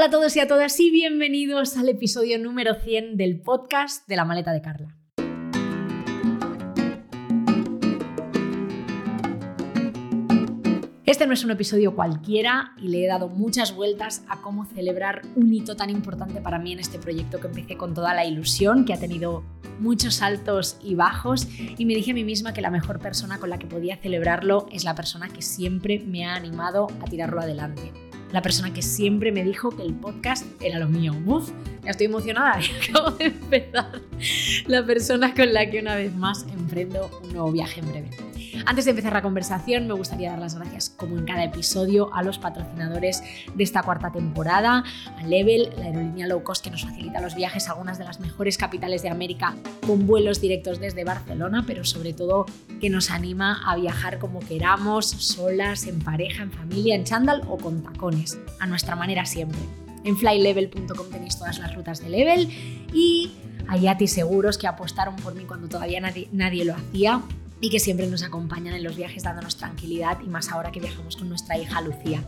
Hola a todos y a todas y bienvenidos al episodio número 100 del podcast de la maleta de Carla. Este no es un episodio cualquiera y le he dado muchas vueltas a cómo celebrar un hito tan importante para mí en este proyecto que empecé con toda la ilusión, que ha tenido muchos altos y bajos y me dije a mí misma que la mejor persona con la que podía celebrarlo es la persona que siempre me ha animado a tirarlo adelante la persona que siempre me dijo que el podcast era lo mío. Uf, ya estoy emocionada, acabo de empezar. La persona con la que una vez más emprendo un nuevo viaje en breve. Antes de empezar la conversación, me gustaría dar las gracias, como en cada episodio, a los patrocinadores de esta cuarta temporada, a Level, la aerolínea low cost que nos facilita los viajes a algunas de las mejores capitales de América con vuelos directos desde Barcelona, pero sobre todo que nos anima a viajar como queramos, solas, en pareja, en familia, en chándal o con tacones, a nuestra manera siempre. En flylevel.com tenéis todas las rutas de Level y a Yati Seguros que apostaron por mí cuando todavía nadie, nadie lo hacía y que siempre nos acompañan en los viajes dándonos tranquilidad y más ahora que viajamos con nuestra hija Lucía.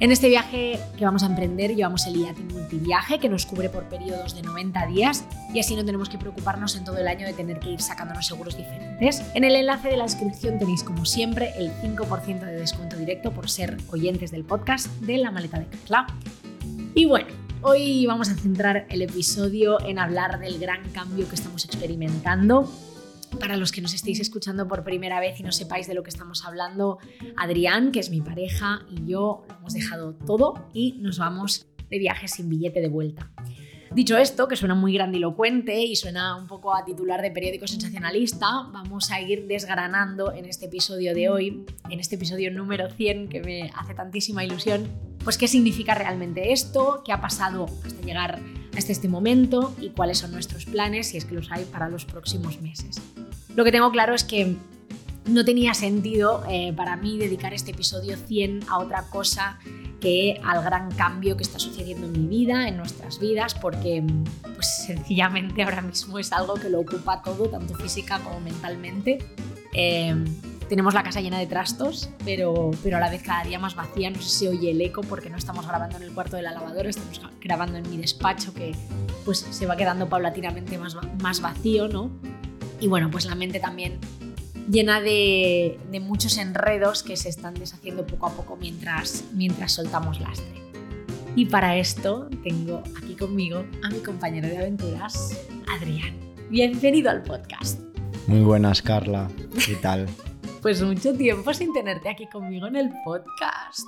En este viaje que vamos a emprender llevamos el IATI Multiviaje que nos cubre por periodos de 90 días y así no tenemos que preocuparnos en todo el año de tener que ir sacándonos seguros diferentes. En el enlace de la descripción tenéis como siempre el 5% de descuento directo por ser oyentes del podcast de La Maleta de Carla. Y bueno, hoy vamos a centrar el episodio en hablar del gran cambio que estamos experimentando para los que nos estéis escuchando por primera vez y no sepáis de lo que estamos hablando, Adrián, que es mi pareja, y yo lo hemos dejado todo y nos vamos de viaje sin billete de vuelta. Dicho esto, que suena muy grandilocuente y suena un poco a titular de periódico sensacionalista, vamos a ir desgranando en este episodio de hoy, en este episodio número 100 que me hace tantísima ilusión, pues qué significa realmente esto, qué ha pasado hasta llegar hasta este momento y cuáles son nuestros planes, si es que los hay, para los próximos meses. Lo que tengo claro es que no tenía sentido eh, para mí dedicar este episodio 100 a otra cosa que al gran cambio que está sucediendo en mi vida, en nuestras vidas, porque pues sencillamente ahora mismo es algo que lo ocupa todo, tanto física como mentalmente. Eh, tenemos la casa llena de trastos, pero, pero a la vez cada día más vacía. No sé si oye el eco porque no estamos grabando en el cuarto de la lavadora, estamos grabando en mi despacho que pues se va quedando paulatinamente más, más vacío, ¿no? Y bueno, pues la mente también llena de, muchos enredos que se están deshaciendo poco a poco mientras, mientras soltamos lastre. Y para esto tengo aquí conmigo a mi compañero de aventuras, Adrián. Bienvenido al podcast. Muy buenas, Carla. ¿Qué tal? pues mucho tiempo sin tenerte aquí conmigo en el podcast.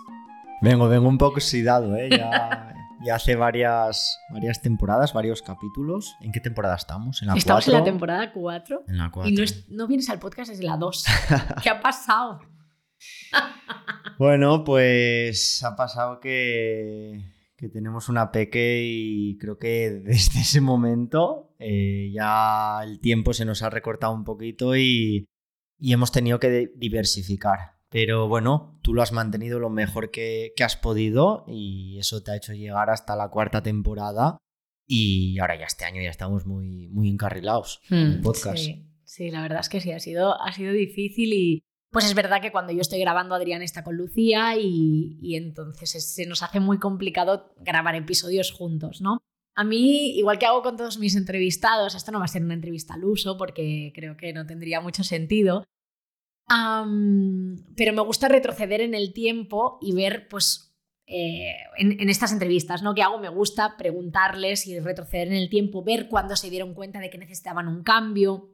Vengo, vengo un poco oxidado, ¿eh? Ya, ya hace varias, varias temporadas, varios capítulos. ¿En qué temporada estamos? ¿En la estamos en la temporada 4. En la 4. Y no, vienes al podcast desde la 2. ¿Qué ha pasado? bueno, pues ha pasado que, que, tenemos una peque y creo que desde ese momento eh, ya el tiempo se nos ha recortado un poquito y, y hemos tenido que diversificar. Pero bueno, tú lo has mantenido lo mejor que, has podido y eso te ha hecho llegar hasta la cuarta temporada y ahora ya este año ya estamos muy, muy encarrilados en el hmm, podcast. Sí, la verdad es que sí, ha sido, ha sido difícil y pues es verdad que cuando yo estoy grabando Adrián está con Lucía y, y entonces se nos hace muy complicado grabar episodios juntos, ¿no? A mí, igual que hago con todos mis entrevistados, esto no va a ser una entrevista al uso porque creo que no tendría mucho sentido, pero me gusta retroceder en el tiempo y ver, pues, eh, en, estas entrevistas, ¿no? Que hago? Me gusta preguntarles y retroceder en el tiempo, ver cuándo se dieron cuenta de que necesitaban un cambio.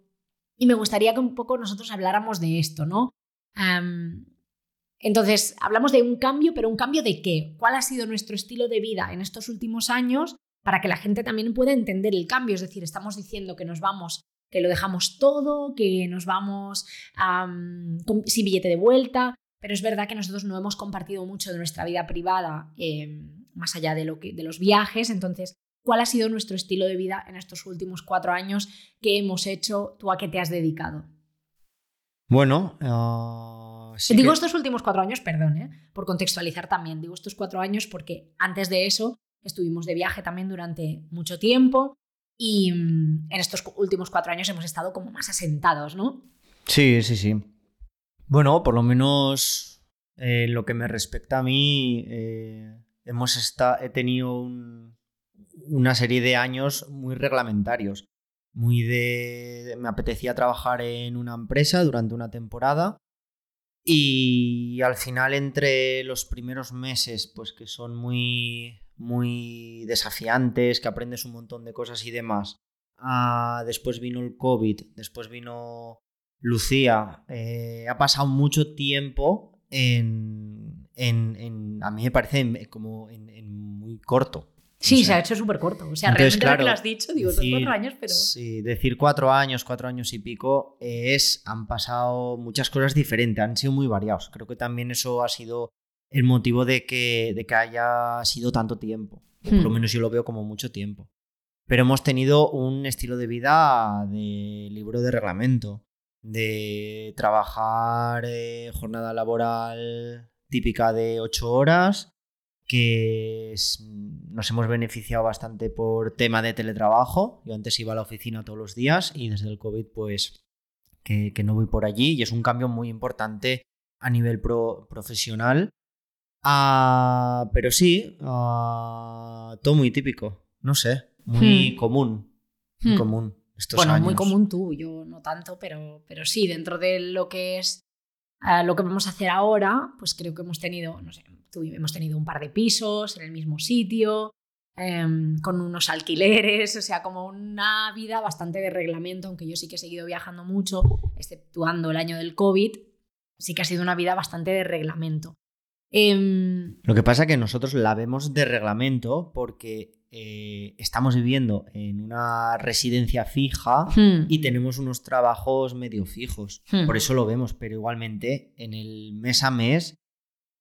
Y me gustaría que un poco nosotros habláramos de esto, ¿no? entonces, hablamos de un cambio, pero ¿un cambio de qué? ¿Cuál ha sido nuestro estilo de vida en estos últimos años para que la gente también pueda entender el cambio? Es decir, estamos diciendo que nos vamos que lo dejamos todo, que nos vamos sin billete de vuelta, pero es verdad que nosotros no hemos compartido mucho de nuestra vida privada em, más allá de, lo que, de los viajes, entonces, ¿cuál ha sido nuestro estilo de vida en estos últimos cuatro años? ¿Qué hemos hecho? ¿Tú a qué te has dedicado? Bueno, ah, digo estos últimos cuatro años, perdón, ¿eh? por contextualizar también, digo estos cuatro años porque antes de eso estuvimos de viaje también durante mucho tiempo, y mm, en estos últimos cuatro años hemos estado como más asentados, ¿no? Sí, sí, sí. Bueno, por lo menos en eh, lo que me respecta a mí, eh, hemos he tenido una serie de años muy reglamentarios. Muy de. Me apetecía trabajar en una empresa durante una temporada. Y al final, entre los primeros meses, pues que son muy, muy desafiantes, que aprendes un montón de cosas y demás. Ah, después vino el COVID, después vino Lucía. Eh, ha pasado mucho tiempo en, en, A mí me parece como en, muy corto. Sí, se ha hecho súper corto. O sea, realmente lo que lo has dicho, digo, son cuatro años, pero. Sí, decir cuatro años, cuatro años y pico, es. Han pasado muchas cosas diferentes, han sido muy variados. Creo que también eso ha sido el motivo de que, de que haya sido tanto tiempo. Por lo hmm. menos yo lo veo como mucho tiempo. Pero hemos tenido un estilo de vida de libro de reglamento, de trabajar eh, jornada laboral típica de ocho horas, que nos hemos beneficiado bastante por tema de teletrabajo. Yo antes iba a la oficina todos los días y desde el COVID pues que, no voy por allí y es un cambio muy importante a nivel profesional Ah, pero sí, ah, todo muy típico, no sé, muy hmm. común. Muy hmm. común. Estos bueno, muy común tú, yo no tanto, pero, pero sí, dentro de lo que es ah, lo que vamos a hacer ahora, pues creo que hemos tenido, no sé, hemos tenido un par de pisos en el mismo sitio, em, con unos alquileres, o sea, como una vida bastante de reglamento, aunque yo sí que he seguido viajando mucho, exceptuando el año del COVID, sí que ha sido una vida bastante de reglamento. Em, Lo que pasa es que nosotros la vemos de reglamento porque eh, estamos viviendo en una residencia fija hmm. y tenemos unos trabajos medio fijos. Hmm. Por eso lo vemos, pero igualmente en el mes a mes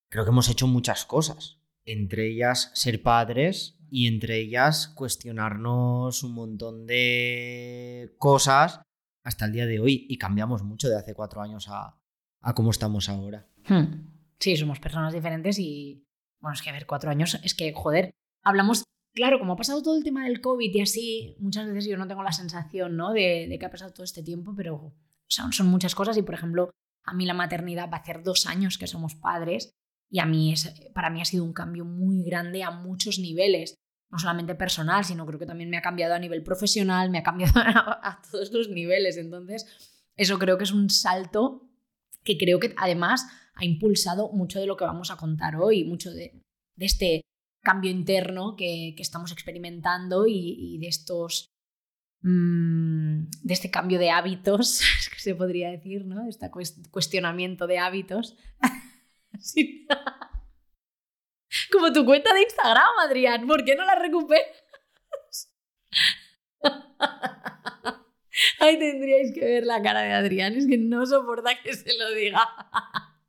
creo que hemos hecho muchas cosas. Entre ellas ser padres y entre ellas cuestionarnos un montón de cosas hasta el día de hoy y cambiamos mucho de hace cuatro años a, a cómo estamos ahora. Hmm. Sí, somos personas diferentes y, bueno, es que a ver, cuatro años, es que, joder, hablamos, claro, como ha pasado todo el tema del COVID y así, muchas veces yo no tengo la sensación, ¿no? De, que ha pasado todo este tiempo, pero son, son muchas cosas y, por ejemplo, a mí la maternidad va a hacer dos años que somos padres y a mí es, para mí ha sido un cambio muy grande a muchos niveles, no solamente personal, sino creo que también me ha cambiado a nivel profesional, me ha cambiado a todos los niveles. Entonces, eso creo que es un salto que creo que además ha impulsado mucho de lo que vamos a contar hoy, mucho de, este cambio interno que, estamos experimentando y, de estos mm, de este cambio de hábitos, que se podría decir, ¿no? Este cuestionamiento de hábitos. Como tu cuenta de Instagram, Adrián, ¿por qué no la recuperas? Ay, tendríais que ver la cara de Adrián, es que no soporta que se lo diga.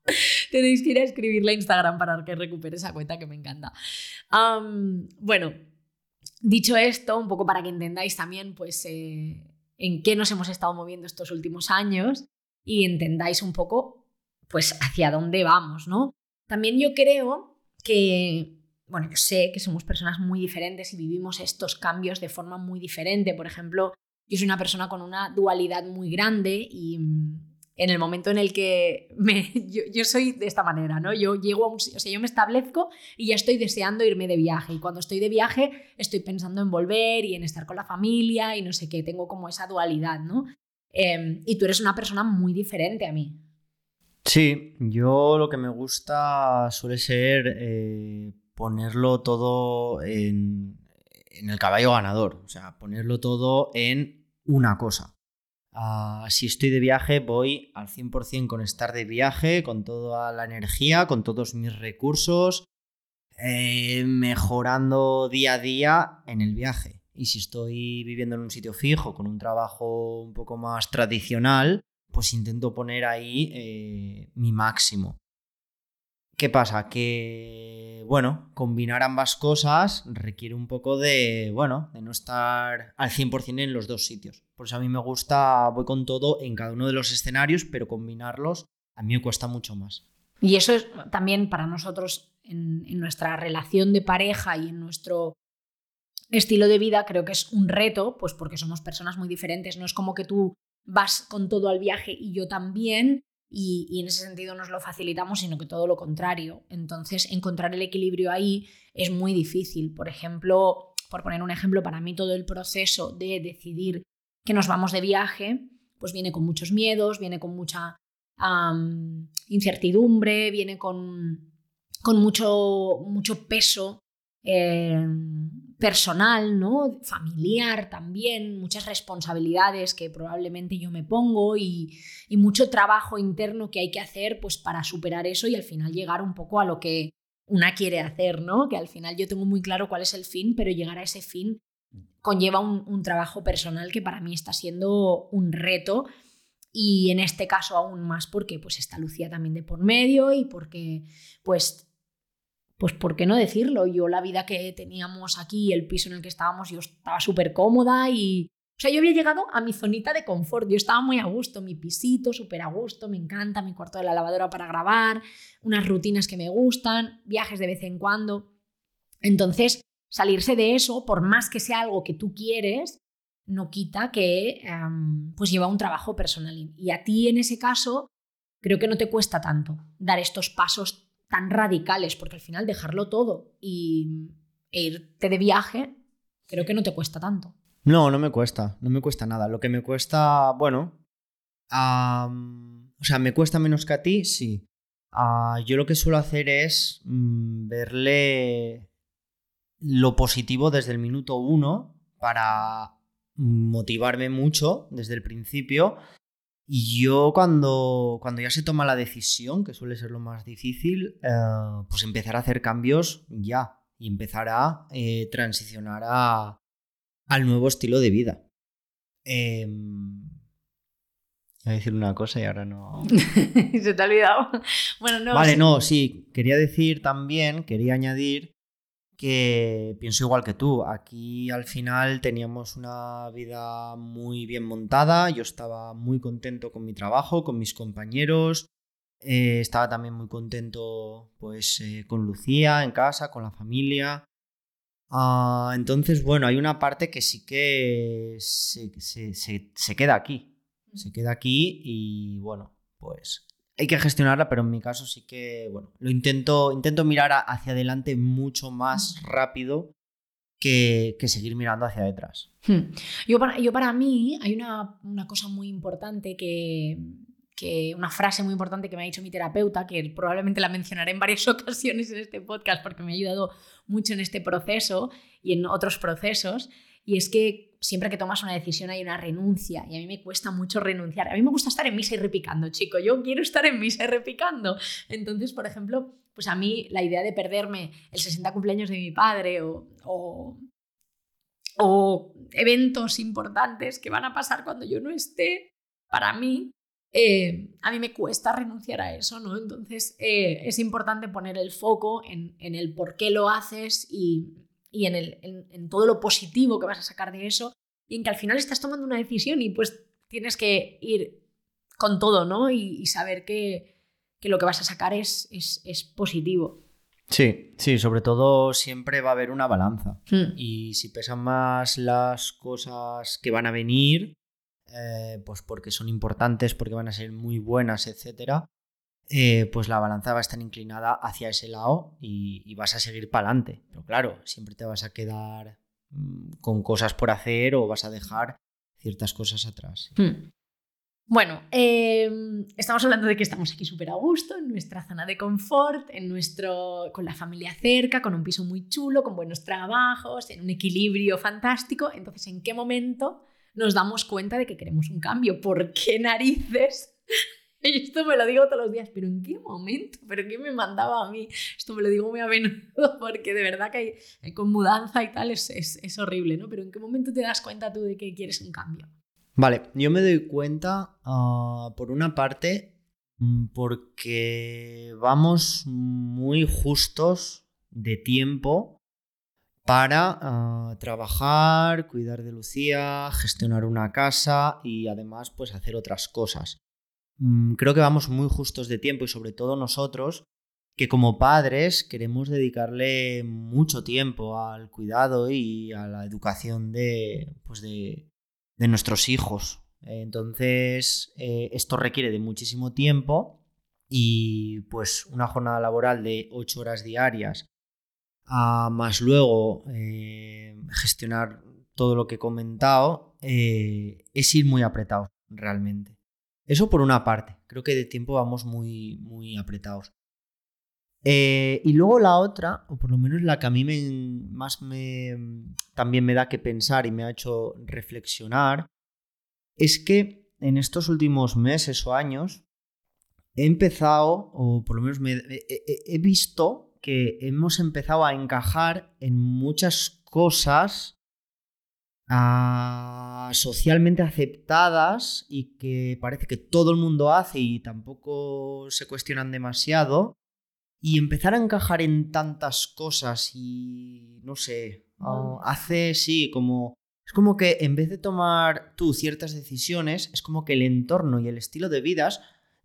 Tenéis que ir a escribirle a Instagram para que recupere esa cuenta que me encanta. bueno, dicho esto, un poco para que entendáis también pues, eh, en qué nos hemos estado moviendo estos últimos años y entendáis un poco pues, hacia dónde vamos, ¿no? También yo creo que, bueno, yo sé que somos personas muy diferentes y vivimos estos cambios de forma muy diferente. Por ejemplo, yo soy una persona con una dualidad muy grande y en el momento en el que me, yo, soy de esta manera, ¿no? Yo llego a un, o sea, yo me establezco y ya estoy deseando irme de viaje. Y cuando estoy de viaje, estoy pensando en volver y en estar con la familia y no sé qué. Tengo como esa dualidad, ¿no? Em, y tú eres una persona muy diferente a mí. Sí, yo lo que me gusta suele ser eh, ponerlo todo en, en el caballo ganador. O sea, ponerlo todo en una cosa. Ah, si estoy de viaje, voy al 100% con estar de viaje, con toda la energía, con todos mis recursos, eh, mejorando día a día en el viaje. Y si estoy viviendo en un sitio fijo, con un trabajo un poco más tradicional, pues intento poner ahí eh, mi máximo. ¿Qué pasa? Que, bueno, combinar ambas cosas requiere un poco de, bueno, de no estar al 100% en los dos sitios. Por eso a mí me gusta, voy con todo en cada uno de los escenarios, pero combinarlos a mí me cuesta mucho más. Y eso es también para nosotros en, en nuestra relación de pareja y en nuestro estilo de vida, creo que es un reto, pues porque somos personas muy diferentes. No es como que tú vas con todo al viaje y yo también, y, en ese sentido nos lo facilitamos, sino que todo lo contrario. Entonces, encontrar el equilibrio ahí es muy difícil. Por ejemplo, por poner un ejemplo, para mí todo el proceso de decidir que nos vamos de viaje, pues viene con muchos miedos, viene con mucha incertidumbre, viene con, con mucho, mucho peso eh, personal, ¿no? familiar también, muchas responsabilidades que probablemente yo me pongo y, mucho trabajo interno que hay que hacer pues, para superar eso y al final llegar un poco a lo que una quiere hacer, ¿no? Que al final yo tengo muy claro cuál es el fin, pero llegar a ese fin conlleva un, un trabajo personal que para mí está siendo un reto y en este caso aún más porque pues está Lucía también de por medio y porque pues pues ¿por qué no decirlo? Yo la vida que teníamos aquí, el piso en el que estábamos, yo estaba súper cómoda y... O sea, yo había llegado a mi zonita de confort, yo estaba muy a gusto, mi pisito, súper a gusto, me encanta, mi cuarto de la lavadora para grabar, unas rutinas que me gustan, viajes de vez en cuando. Entonces, salirse de eso, por más que sea algo que tú quieres, no quita que em, pues lleva un trabajo personal. Y a ti en ese caso, creo que no te cuesta tanto dar estos pasos tan radicales, porque al final dejarlo todo y, e irte de viaje, creo que no te cuesta tanto. No, no me cuesta, no me cuesta nada. Lo que me cuesta, bueno, o sea, me cuesta menos que a ti, sí. Ah, yo lo que suelo hacer es mm, verle lo positivo desde el minuto uno para motivarme mucho desde el principio y yo cuando, cuando ya se toma la decisión, que suele ser lo más difícil, eh, pues empezar a hacer cambios ya y empezar a eh, transicionar a, al nuevo estilo de vida. Eh, voy a decir una cosa y ahora no. se te ha olvidado. Bueno, no. Vale, no, sí. Quería decir también, quería añadir que pienso igual que tú. Aquí al final teníamos una vida muy bien montada, yo estaba muy contento con mi trabajo, con mis compañeros, eh, estaba también muy contento pues eh, con Lucía en casa, con la familia. Ah, entonces, bueno, hay una parte que sí que se, se queda aquí. Se queda aquí y bueno, pues hay que gestionarla, pero en mi caso sí que, bueno, lo intento, intento mirar hacia adelante mucho más rápido que, seguir mirando hacia detrás. Hmm. Yo, para, yo para mí hay una, cosa muy importante que, que, una frase muy importante que me ha dicho mi terapeuta, que probablemente la mencionaré en varias ocasiones en este podcast porque me ha ayudado mucho en este proceso y en otros procesos, y es que siempre que tomas una decisión hay una renuncia y a mí me cuesta mucho renunciar. A mí me gusta estar en misa y repicando, chico. Yo quiero estar en misa y repicando. Entonces, por ejemplo, pues a mí la idea de perderme el 60 cumpleaños de mi padre o, o, eventos importantes que van a pasar cuando yo no esté, para mí, eh, a mí me cuesta renunciar a eso, ¿no? Entonces eh, es importante poner el foco en, en el por qué lo haces y y en, el, en, todo lo positivo que vas a sacar de eso y en que al final estás tomando una decisión y pues tienes que ir con todo, ¿no? Y, saber que, que, lo que vas a sacar es, es, positivo. Sí, sí, sobre todo siempre va a haber una balanza. Hmm. Y si pesan más las cosas que van a venir, eh, pues porque son importantes, porque van a ser muy buenas, etcétera, eh, pues la balanza va a estar inclinada hacia ese lado y, vas a seguir para adelante. Pero claro, siempre te vas a quedar mm, con cosas por hacer o vas a dejar ciertas cosas atrás. Hmm. Bueno, em, estamos hablando de que estamos aquí súper a gusto, en nuestra zona de confort, en nuestro, con la familia cerca, con un piso muy chulo, con buenos trabajos, en un equilibrio fantástico. Entonces, ¿en qué momento nos damos cuenta de que queremos un cambio? ¿Por qué narices y esto me lo digo todos los días, pero ¿en qué momento? ¿Pero qué me mandaba a mí? Esto me lo digo muy a menudo porque de verdad que hay, con mudanza y tal es, es, horrible, ¿no? Pero ¿en qué momento te das cuenta tú de que quieres un cambio? Vale, yo me doy cuenta, ah, por una parte, mm, porque vamos muy justos de tiempo para ah, trabajar, cuidar de Lucía, gestionar una casa y además pues hacer otras cosas. Mm, creo que vamos muy justos de tiempo y sobre todo nosotros, que como padres queremos dedicarle mucho tiempo al cuidado y a la educación de, pues de, nuestros hijos. Entonces, eh, esto requiere de muchísimo tiempo y pues una jornada laboral de 8 horas diarias, más luego eh, gestionar todo lo que he comentado, eh, es ir muy apretado realmente. Eso por una parte, creo que de tiempo vamos muy, muy apretados. Eh, y luego la otra, o por lo menos la que a mí más me, también me da que pensar y me ha hecho reflexionar, es que en estos últimos meses o años he empezado, o por lo menos he, visto que hemos empezado a encajar en muchas cosas ah, socialmente aceptadas y que parece que todo el mundo hace y tampoco se cuestionan demasiado. Y empezar a encajar en tantas cosas y no sé, ah, hace sí, como es como que en vez de tomar tú ciertas decisiones, es como que el entorno y el estilo de vidas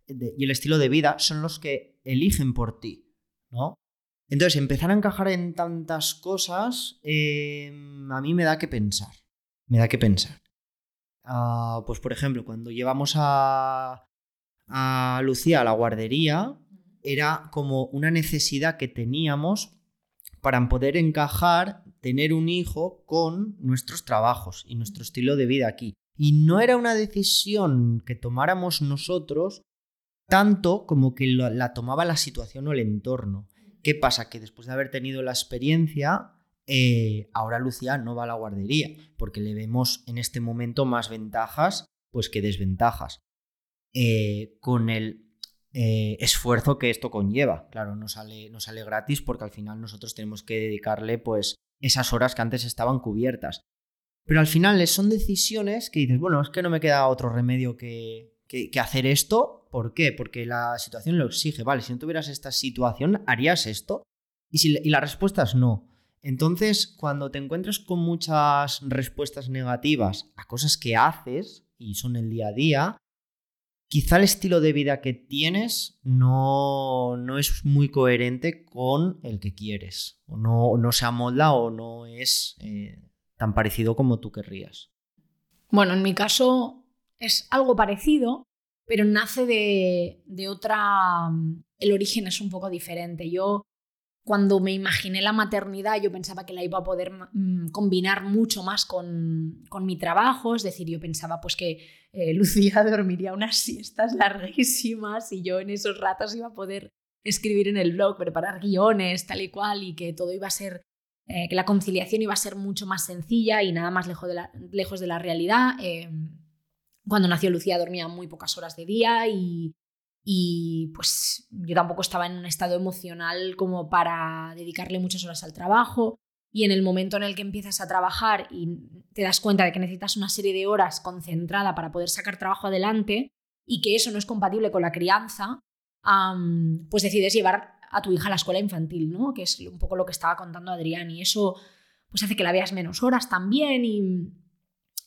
y el estilo de vida son los que eligen por ti, ¿no? Entonces, empezar a encajar en tantas cosas, em, a mí me da que pensar. Me da que pensar. Ah, pues, por ejemplo, cuando llevamos a, a Lucía a la guardería, era como una necesidad que teníamos para poder encajar, tener un hijo con nuestros trabajos y nuestro estilo de vida aquí. Y no era una decisión que tomáramos nosotros tanto como que la tomaba la situación o el entorno. ¿Qué pasa? Que después de haber tenido la experiencia, eh, ahora Lucía no va a la guardería, porque le vemos en este momento más ventajas pues que desventajas. Eh, con el eh, esfuerzo que esto conlleva. Claro, no sale, no sale gratis porque al final nosotros tenemos que dedicarle pues esas horas que antes estaban cubiertas. Pero al final son decisiones que dices, bueno, es que no me queda otro remedio que, que hacer esto ¿Por qué? Porque la situación lo exige. Vale, si no tuvieras esta situación, ¿harías esto? Y, si, la respuesta es no. Entonces, cuando te encuentras con muchas respuestas negativas a cosas que haces y son el día a día, quizá el estilo de vida que tienes no, no es muy coherente con el que quieres. O no, no se amolda o no es eh, tan parecido como tú querrías. Bueno, en mi caso es algo parecido, pero nace de, otra... Mm, el origen es un poco diferente. Yo cuando me imaginé la maternidad, yo pensaba que la iba a poder mm, combinar mucho más con, mi trabajo, es decir, yo pensaba pues que eh, Lucía dormiría unas siestas larguísimas y yo en esos ratos iba a poder escribir en el blog, preparar guiones, tal y cual, y que todo iba a ser, eh, que la conciliación iba a ser mucho más sencilla y nada más lejos de la, lejos de la realidad. Em, cuando nació Lucía dormía muy pocas horas de día y, pues yo tampoco estaba en un estado emocional como para dedicarle muchas horas al trabajo. Y en el momento en el que empiezas a trabajar y te das cuenta de que necesitas una serie de horas concentrada para poder sacar trabajo adelante y que eso no es compatible con la crianza, pues decides llevar a tu hija a la escuela infantil, ¿no? Que es un poco lo que estaba contando Adrián. Y eso pues hace que la veas menos horas también y,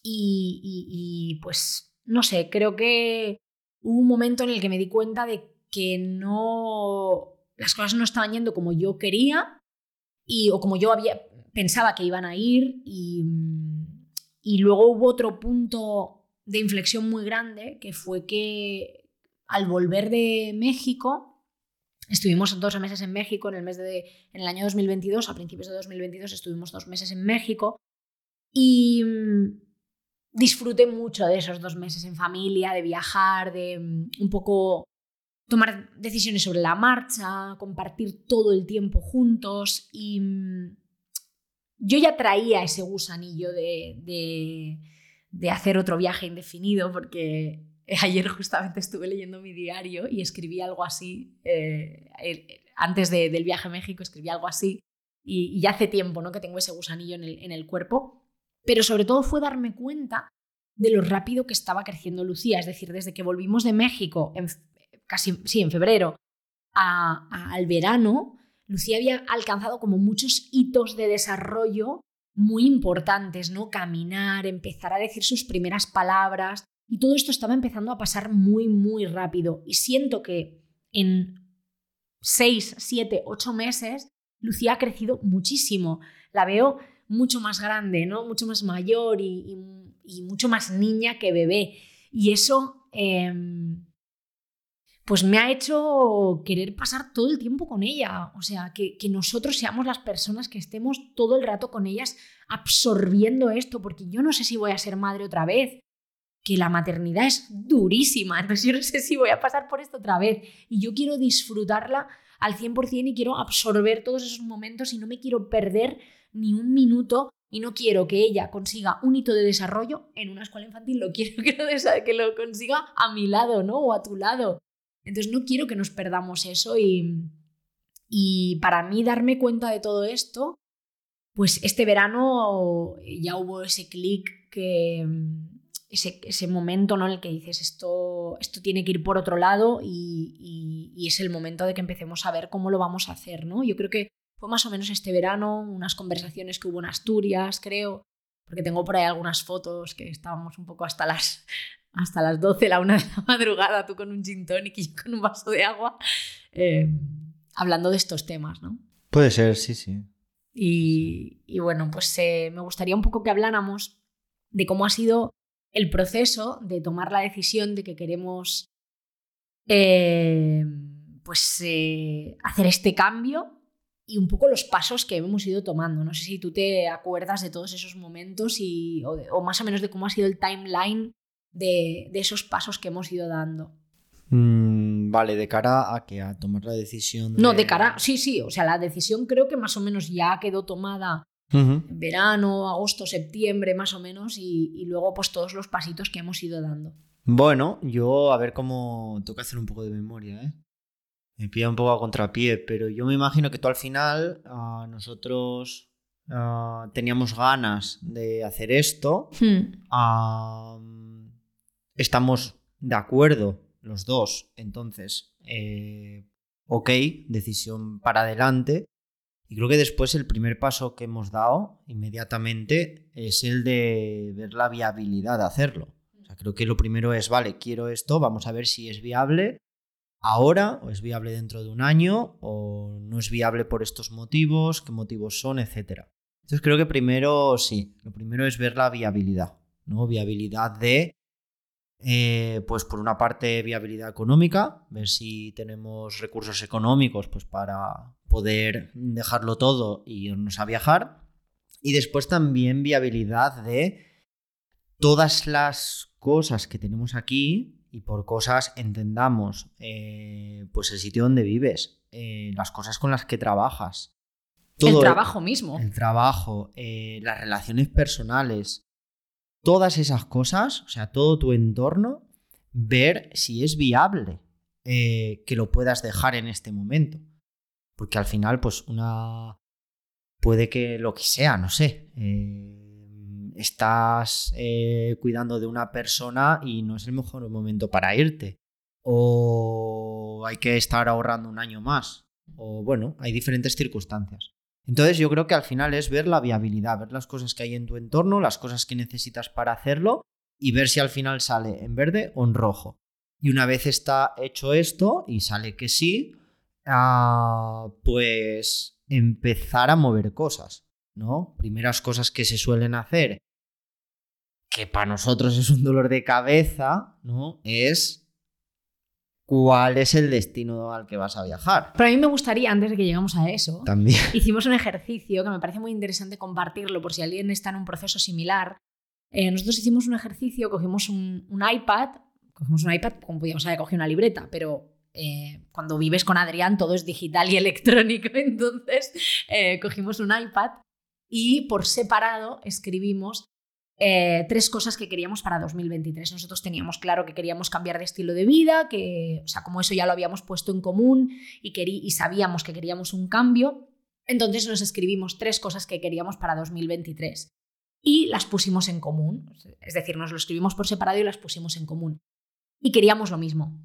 y, pues, no sé, creo que hubo un momento en el que me di cuenta de que no, las cosas no estaban yendo como yo quería y, o como yo había, pensaba que iban a ir y, y luego hubo otro punto de inflexión muy grande que fue que al volver de México, Estuvimos dos meses en México en el mes de en el año 2022, a principios de 2022 estuvimos dos meses en México y disfruté mucho de esos dos meses en familia, de viajar, de mm, un poco tomar decisiones sobre la marcha, compartir todo el tiempo juntos y mm, yo ya traía ese gusanillo de, de, hacer otro viaje indefinido porque ayer justamente estuve leyendo mi diario y escribí algo así, eh, antes del viaje a México escribí algo así y, ya hace tiempo ¿no? que tengo ese gusanillo en el, en el cuerpo pero sobre todo fue darme cuenta de lo rápido que estaba creciendo Lucía. Es decir, desde que volvimos de México, casi, sí, en febrero, al verano, Lucía había alcanzado como muchos hitos de desarrollo muy importantes, ¿no? Caminar, empezar a decir sus primeras palabras. Y todo esto estaba empezando a pasar muy, muy rápido. Y siento que en seis, siete, ocho meses, Lucía ha crecido muchísimo. La veo mucho más grande, ¿no? Mucho más mayor y, mucho más niña que bebé. Y eso, em, pues me ha hecho querer pasar todo el tiempo con ella. O sea, que, que nosotros seamos las personas que estemos todo el rato con ellas absorbiendo esto, porque yo no sé si voy a ser madre otra vez que la maternidad es durísima, entonces yo no sé si voy a pasar por esto otra vez y yo quiero disfrutarla al 100% y quiero absorber todos esos momentos y no me quiero perder ni un minuto y no quiero que ella consiga un hito de desarrollo en una escuela infantil, lo quiero que lo, consiga a mi lado, ¿no? O a tu lado. Entonces no quiero que nos perdamos eso y, y para mí darme cuenta de todo esto, pues este verano ya hubo ese clic que, ese, momento ¿no? en el que dices esto, esto tiene que ir por otro lado y, es el momento de que empecemos a ver cómo lo vamos a hacer. ¿no? Yo creo que fue más o menos este verano, unas conversaciones que hubo en Asturias, creo, porque tengo por ahí algunas fotos que estábamos un poco hasta las, hasta las 12, la una de la madrugada, tú con un gin tonic y yo con un vaso de agua, eh, hablando de estos temas. ¿no? Puede ser, sí, sí. Y, bueno, pues eh, me gustaría un poco que habláramos de cómo ha sido el proceso de tomar la decisión de que queremos eh, pues, eh, hacer este cambio y un poco los pasos que hemos ido tomando. No sé si tú te acuerdas de todos esos momentos y, o, más o menos de cómo ha sido el timeline de, esos pasos que hemos ido dando. Mm, vale, de cara a que a tomar la decisión. No, de cara, sí, sí, o sea, la decisión creo que más o menos ya quedó tomada verano, agosto, septiembre más o menos y, luego pues todos los pasitos que hemos ido dando. Bueno, yo a ver cómo tengo que hacer un poco de memoria, ¿eh? Me pilla un poco a contrapié, pero yo me imagino que tú al final ah, nosotros ah, teníamos ganas de hacer esto. Hmm. estamos de acuerdo los dos, entonces, eh, ok, decisión para adelante. Y creo que después el primer paso que hemos dado inmediatamente es el de ver la viabilidad de hacerlo. O sea, creo que lo primero es, vale, quiero esto, vamos a ver si es viable ahora o es viable dentro de un año o no es viable por estos motivos, qué motivos son, etc. Entonces creo que primero sí, lo primero es ver la viabilidad, ¿no? Viabilidad de eh, pues por una parte viabilidad económica, ver si tenemos recursos económicos pues para poder dejarlo todo y irnos a viajar. Y después también viabilidad de todas las cosas que tenemos aquí y por cosas entendamos eh, pues el sitio donde vives, eh, las cosas con las que trabajas. el trabajo mismo. El trabajo, las relaciones personales, todas esas cosas, o sea, todo tu entorno, ver si es viable eh, que lo puedas dejar en este momento. Porque al final, pues una... Puede que lo que sea, no sé. Eh, estás eh, cuidando de una persona y no es el mejor momento para irte. O hay que estar ahorrando un año más. O bueno, hay diferentes circunstancias. Entonces yo creo que al final es ver la viabilidad, ver las cosas que hay en tu entorno, las cosas que necesitas para hacerlo y ver si al final sale en verde o en rojo. Y una vez está hecho esto y sale que sí, ah, pues empezar a mover cosas, ¿no? Primeras cosas que se suelen hacer, que para nosotros es un dolor de cabeza, ¿no? Es cuál es el destino al que vas a viajar. Pero a mí me gustaría, antes de que llegamos a eso, También. hicimos un ejercicio que me parece muy interesante compartirlo por si alguien está en un proceso similar. Eh, nosotros hicimos un ejercicio, cogimos un, iPad, cogimos un iPad, como podíamos haber cogido una libreta, pero eh, cuando vives con Adrián todo es digital y electrónico, entonces eh, cogimos un iPad y por separado escribimimos eh, tres cosas que queríamos para 2023. Nosotros teníamos claro que queríamos cambiar de estilo de vida, que, o sea, como eso ya lo habíamos puesto en común y, y sabíamos que queríamos un cambio, entonces nos escribimos tres cosas que queríamos para 2023 y las pusimos en común. Es decir, nos lo escribimos por separado y las pusimos en común. Y queríamos lo mismo.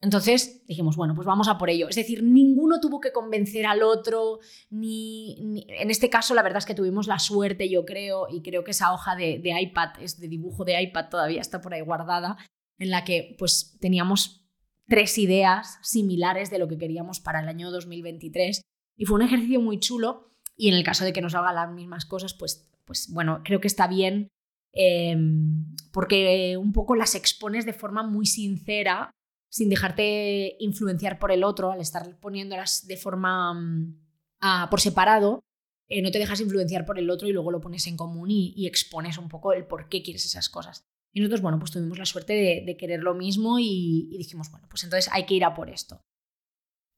Entonces dijimos, bueno, pues vamos a por ello. Es decir, ninguno tuvo que convencer al otro, ni, en este caso la verdad es que tuvimos la suerte, yo creo, y creo que esa hoja de, iPad, es de dibujo de iPad, todavía está por ahí guardada, en la que pues teníamos tres ideas similares de lo que queríamos para el año 2023. Y fue un ejercicio muy chulo y en el caso de que nos hagan las mismas cosas, pues, pues bueno, creo que está bien em, porque un poco las expones de forma muy sincera, sin dejarte influenciar por el otro, al estar poniéndolas de forma mm, por separado, eh, no te dejas influenciar por el otro y luego lo pones en común y, expones un poco el por qué quieres esas cosas. Y nosotros, bueno, pues tuvimos la suerte de, querer lo mismo y, dijimos, bueno, pues entonces hay que ir a por esto.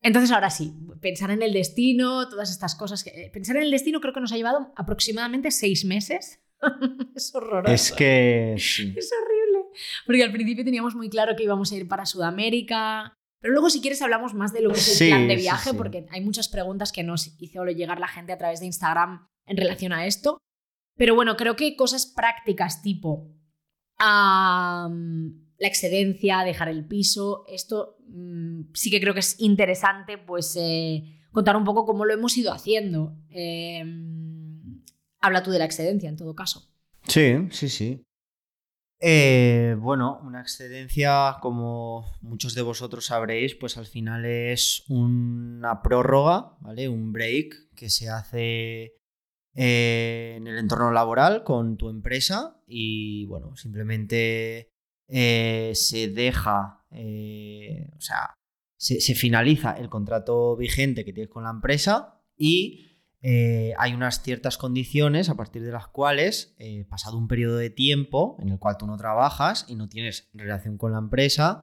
Entonces, ahora sí, pensar en el destino, todas estas cosas. Que, eh, pensar en el destino creo que nos ha llevado aproximadamente seis meses. es horroroso. Es que. Es horrible. Porque al principio teníamos muy claro que íbamos a ir para Sudamérica. Pero luego, si quieres, hablamos más de lo que es el plan de viaje, porque hay muchas preguntas que nos hizo llegar la gente a través de Instagram en relación a esto. Pero bueno, creo que cosas prácticas tipo la excedencia, dejar el piso, esto mm, sí que creo que es interesante, pues eh, contar un poco cómo lo hemos ido haciendo. Em, habla tú de la excedencia, en todo caso. Sí, sí, sí. Eh, bueno, una excedencia, como muchos de vosotros sabréis, pues al final es una prórroga, ¿vale? Un break que se hace eh, en el entorno laboral con tu empresa y bueno, simplemente eh, se deja, o sea, se, se finaliza el contrato vigente que tienes con la empresa y eh, hay unas ciertas condiciones a partir de las cuales, eh, pasado un periodo de tiempo en el cual tú no trabajas y no tienes relación con la empresa,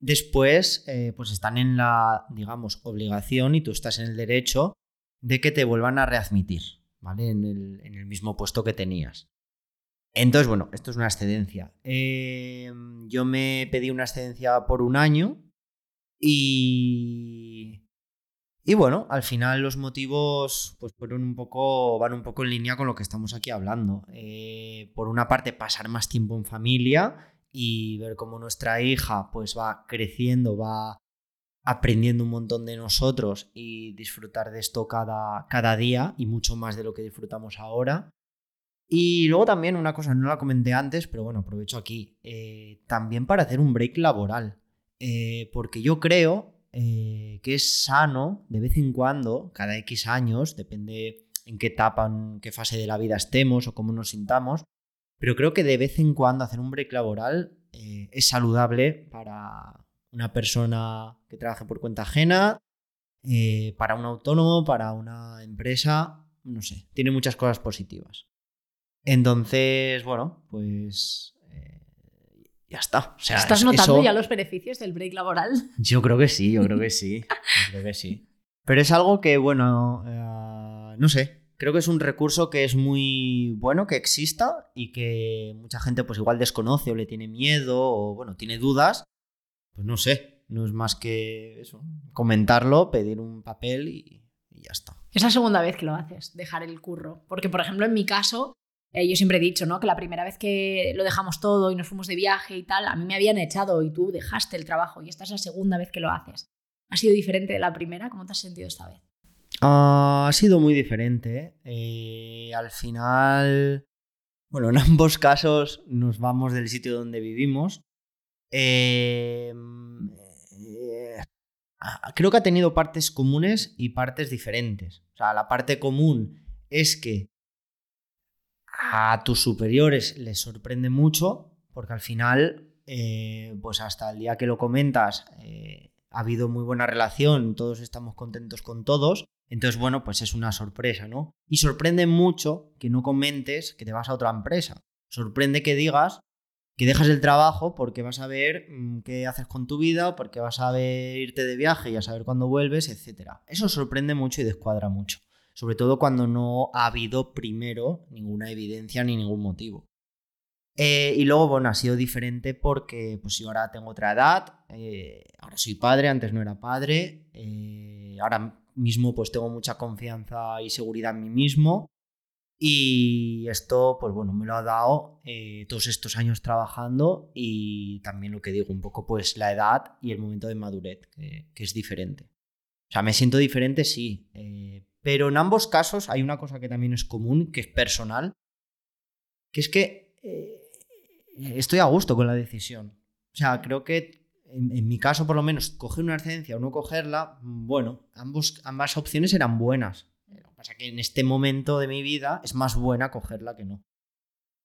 después eh, pues están en la, digamos, obligación y tú estás en el derecho de que te vuelvan a readmitir, ¿vale? En el, en el mismo puesto que tenías. Entonces, bueno, esto es una excedencia. yo me pedí una excedencia por un año y y bueno, al final los motivos pues fueron un poco, van un poco en línea con lo que estamos aquí hablando. Eh, por una parte, pasar más tiempo en familia y ver cómo nuestra hija pues va creciendo, va aprendiendo un montón de nosotros y disfrutar de esto cada, cada día y mucho más de lo que disfrutamos ahora. Y luego también una cosa, no la comenté antes, pero bueno, aprovecho aquí, eh, también para hacer un break laboral. Eh, porque yo creo eh, que es sano de vez en cuando, cada X años, depende en qué etapa, en qué fase de la vida estemos o cómo nos sintamos, pero creo que de vez en cuando hacer un break laboral eh, es saludable para una persona que trabaje por cuenta ajena, eh, para un autónomo, para una empresa, no sé, tiene muchas cosas positivas. Entonces, bueno, pues ya está. ¿Estás notando ya los beneficios del break laboral? Yo creo que sí, yo creo que sí. Yo creo que sí. Pero es algo que, bueno, eh, no sé. Creo que es un recurso que es muy bueno que exista y que mucha gente pues igual desconoce o le tiene miedo o bueno, tiene dudas. Pues no sé, no es más que eso, comentarlo, pedir un papel y, y ya está. Es la segunda vez que lo haces, dejar el curro. Porque, por ejemplo, en mi caso, eh, yo siempre he dicho, ¿no? Que la primera vez que lo dejamos todo y nos fuimos de viaje y tal, a mí me habían echado y tú dejaste el trabajo y esta es la segunda vez que lo haces. ¿Ha sido diferente de la primera? ¿Cómo te has sentido esta vez? ha sido muy diferente. Eh, al final, bueno, en ambos casos nos vamos del sitio donde vivimos. Em, eh, creo que ha tenido partes comunes y partes diferentes. O sea, la parte común es que a tus superiores les sorprende mucho porque al final, eh, pues hasta el día que lo comentas, eh, ha habido muy buena relación, todos estamos contentos con todos. Entonces, bueno, pues es una sorpresa, ¿no? Y sorprende mucho que no comentes que te vas a otra empresa. Sorprende que digas que dejas el trabajo porque vas a ver mm, qué haces con tu vida, porque vas a ver irte de viaje y a saber cuándo vuelves, etc. Eso sorprende mucho y descuadra mucho sobre todo cuando no ha habido primero ninguna evidencia ni ningún motivo. Eh, y luego, bueno, ha sido diferente porque pues yo ahora tengo otra edad, eh, ahora soy padre, antes no era padre, eh, ahora mismo pues tengo mucha confianza y seguridad en mí mismo y esto pues bueno, me lo ha dado todos estos años trabajando y también lo que digo, un poco pues la edad y el momento de madurez, que, que es diferente. O sea, me siento diferente, sí, pero en ambos casos hay una cosa que también es común, que es personal, que es que eh, estoy a gusto con la decisión. O sea, creo que en, mi caso, por lo menos, coger una excedencia o no cogerla, bueno, ambas opciones eran buenas. Lo que pasa es que en este momento de mi vida es más buena cogerla que no.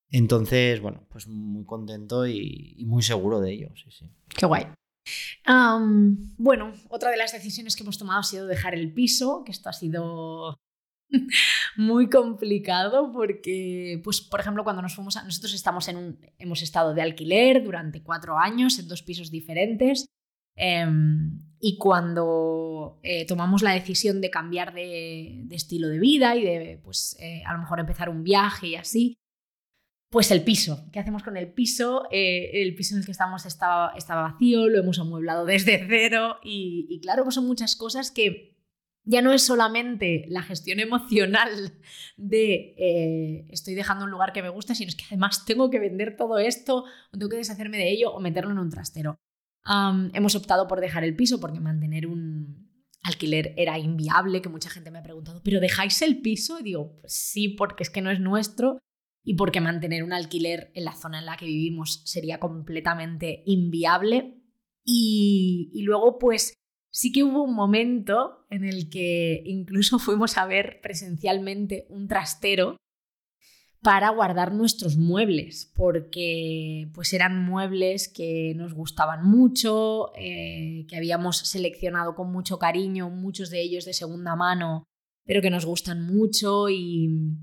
Entonces, bueno, pues muy contento y, muy seguro de ello, sí, sí. Qué guay. Bueno, otra de las decisiones que hemos tomado ha sido dejar el piso, que esto ha sido muy complicado porque, pues, por ejemplo, cuando nos fuimos a... Nosotros estamos en un... hemos estado de alquiler durante cuatro años en dos pisos diferentes em, y cuando eh, tomamos la decisión de cambiar de, estilo de vida y de, pues, eh, a lo mejor empezar un viaje y así, pues el piso. ¿Qué hacemos con el piso? Eh, el piso en el que estamos estaba, vacío, lo hemos amueblado desde cero y, claro, son muchas cosas que ya no es solamente la gestión emocional de eh, estoy dejando un lugar que me gusta, sino es que además tengo que vender todo esto, o tengo que deshacerme de ello o meterlo en un trastero. hemos optado por dejar el piso porque mantener un alquiler era inviable, que mucha gente me ha preguntado, ¿pero dejáis el piso? Y digo, sí, porque es que no es nuestro y porque mantener un alquiler en la zona en la que vivimos sería completamente inviable. Y, luego, pues Sí que hubo un momento en el que incluso fuimos a ver presencialmente un trastero para guardar nuestros muebles, porque pues eran muebles que nos gustaban mucho, eh, que habíamos seleccionado con mucho cariño, muchos de ellos de segunda mano, pero que nos gustan mucho y,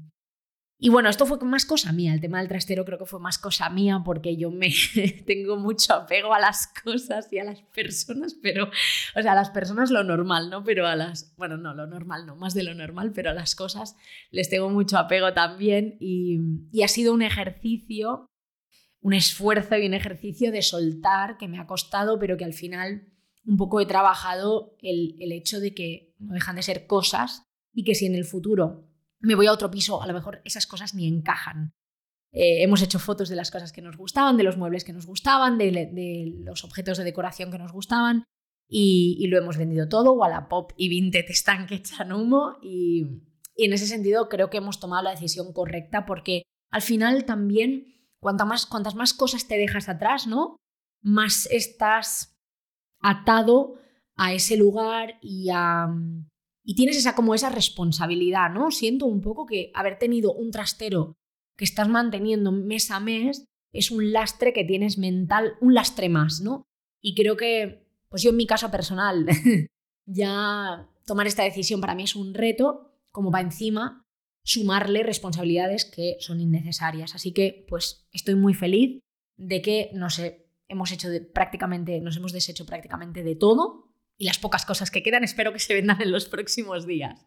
y bueno, esto fue más cosa mía, el tema del trastero creo que fue más cosa mía porque yo me tengo mucho apego a las cosas y a las personas, pero, o sea, a las personas lo normal, ¿no? Pero a las, bueno, no, lo normal no, más de lo normal, pero a las cosas les tengo mucho apego también y, ha sido un ejercicio, un esfuerzo y un ejercicio de soltar que me ha costado, pero que al final un poco he trabajado el, el hecho de que no dejan de ser cosas y que si en el futuro me voy a otro piso, a lo mejor esas cosas ni encajan. Eh, hemos hecho fotos de las cosas que nos gustaban, de los muebles que nos gustaban, de, los objetos de decoración que nos gustaban y, lo hemos vendido todo. Wallapop y Vinted están que echan humo y, en ese sentido creo que hemos tomado la decisión correcta porque al final también más, cuantas más cosas te dejas atrás, ¿no? Más estás atado a ese lugar y a, y tienes esa como esa responsabilidad, ¿no? Siento un poco que haber tenido un trastero que estás manteniendo mes a mes es un lastre que tienes mental, un lastre más, ¿no? Y creo que, pues yo en mi caso personal, ya tomar esta decisión para mí es un reto, como va encima sumarle responsabilidades que son innecesarias. Así que, pues estoy muy feliz de que, no sé, hemos hecho prácticamente, nos hemos deshecho prácticamente de todo y las pocas cosas que quedan espero que se vendan en los próximos días.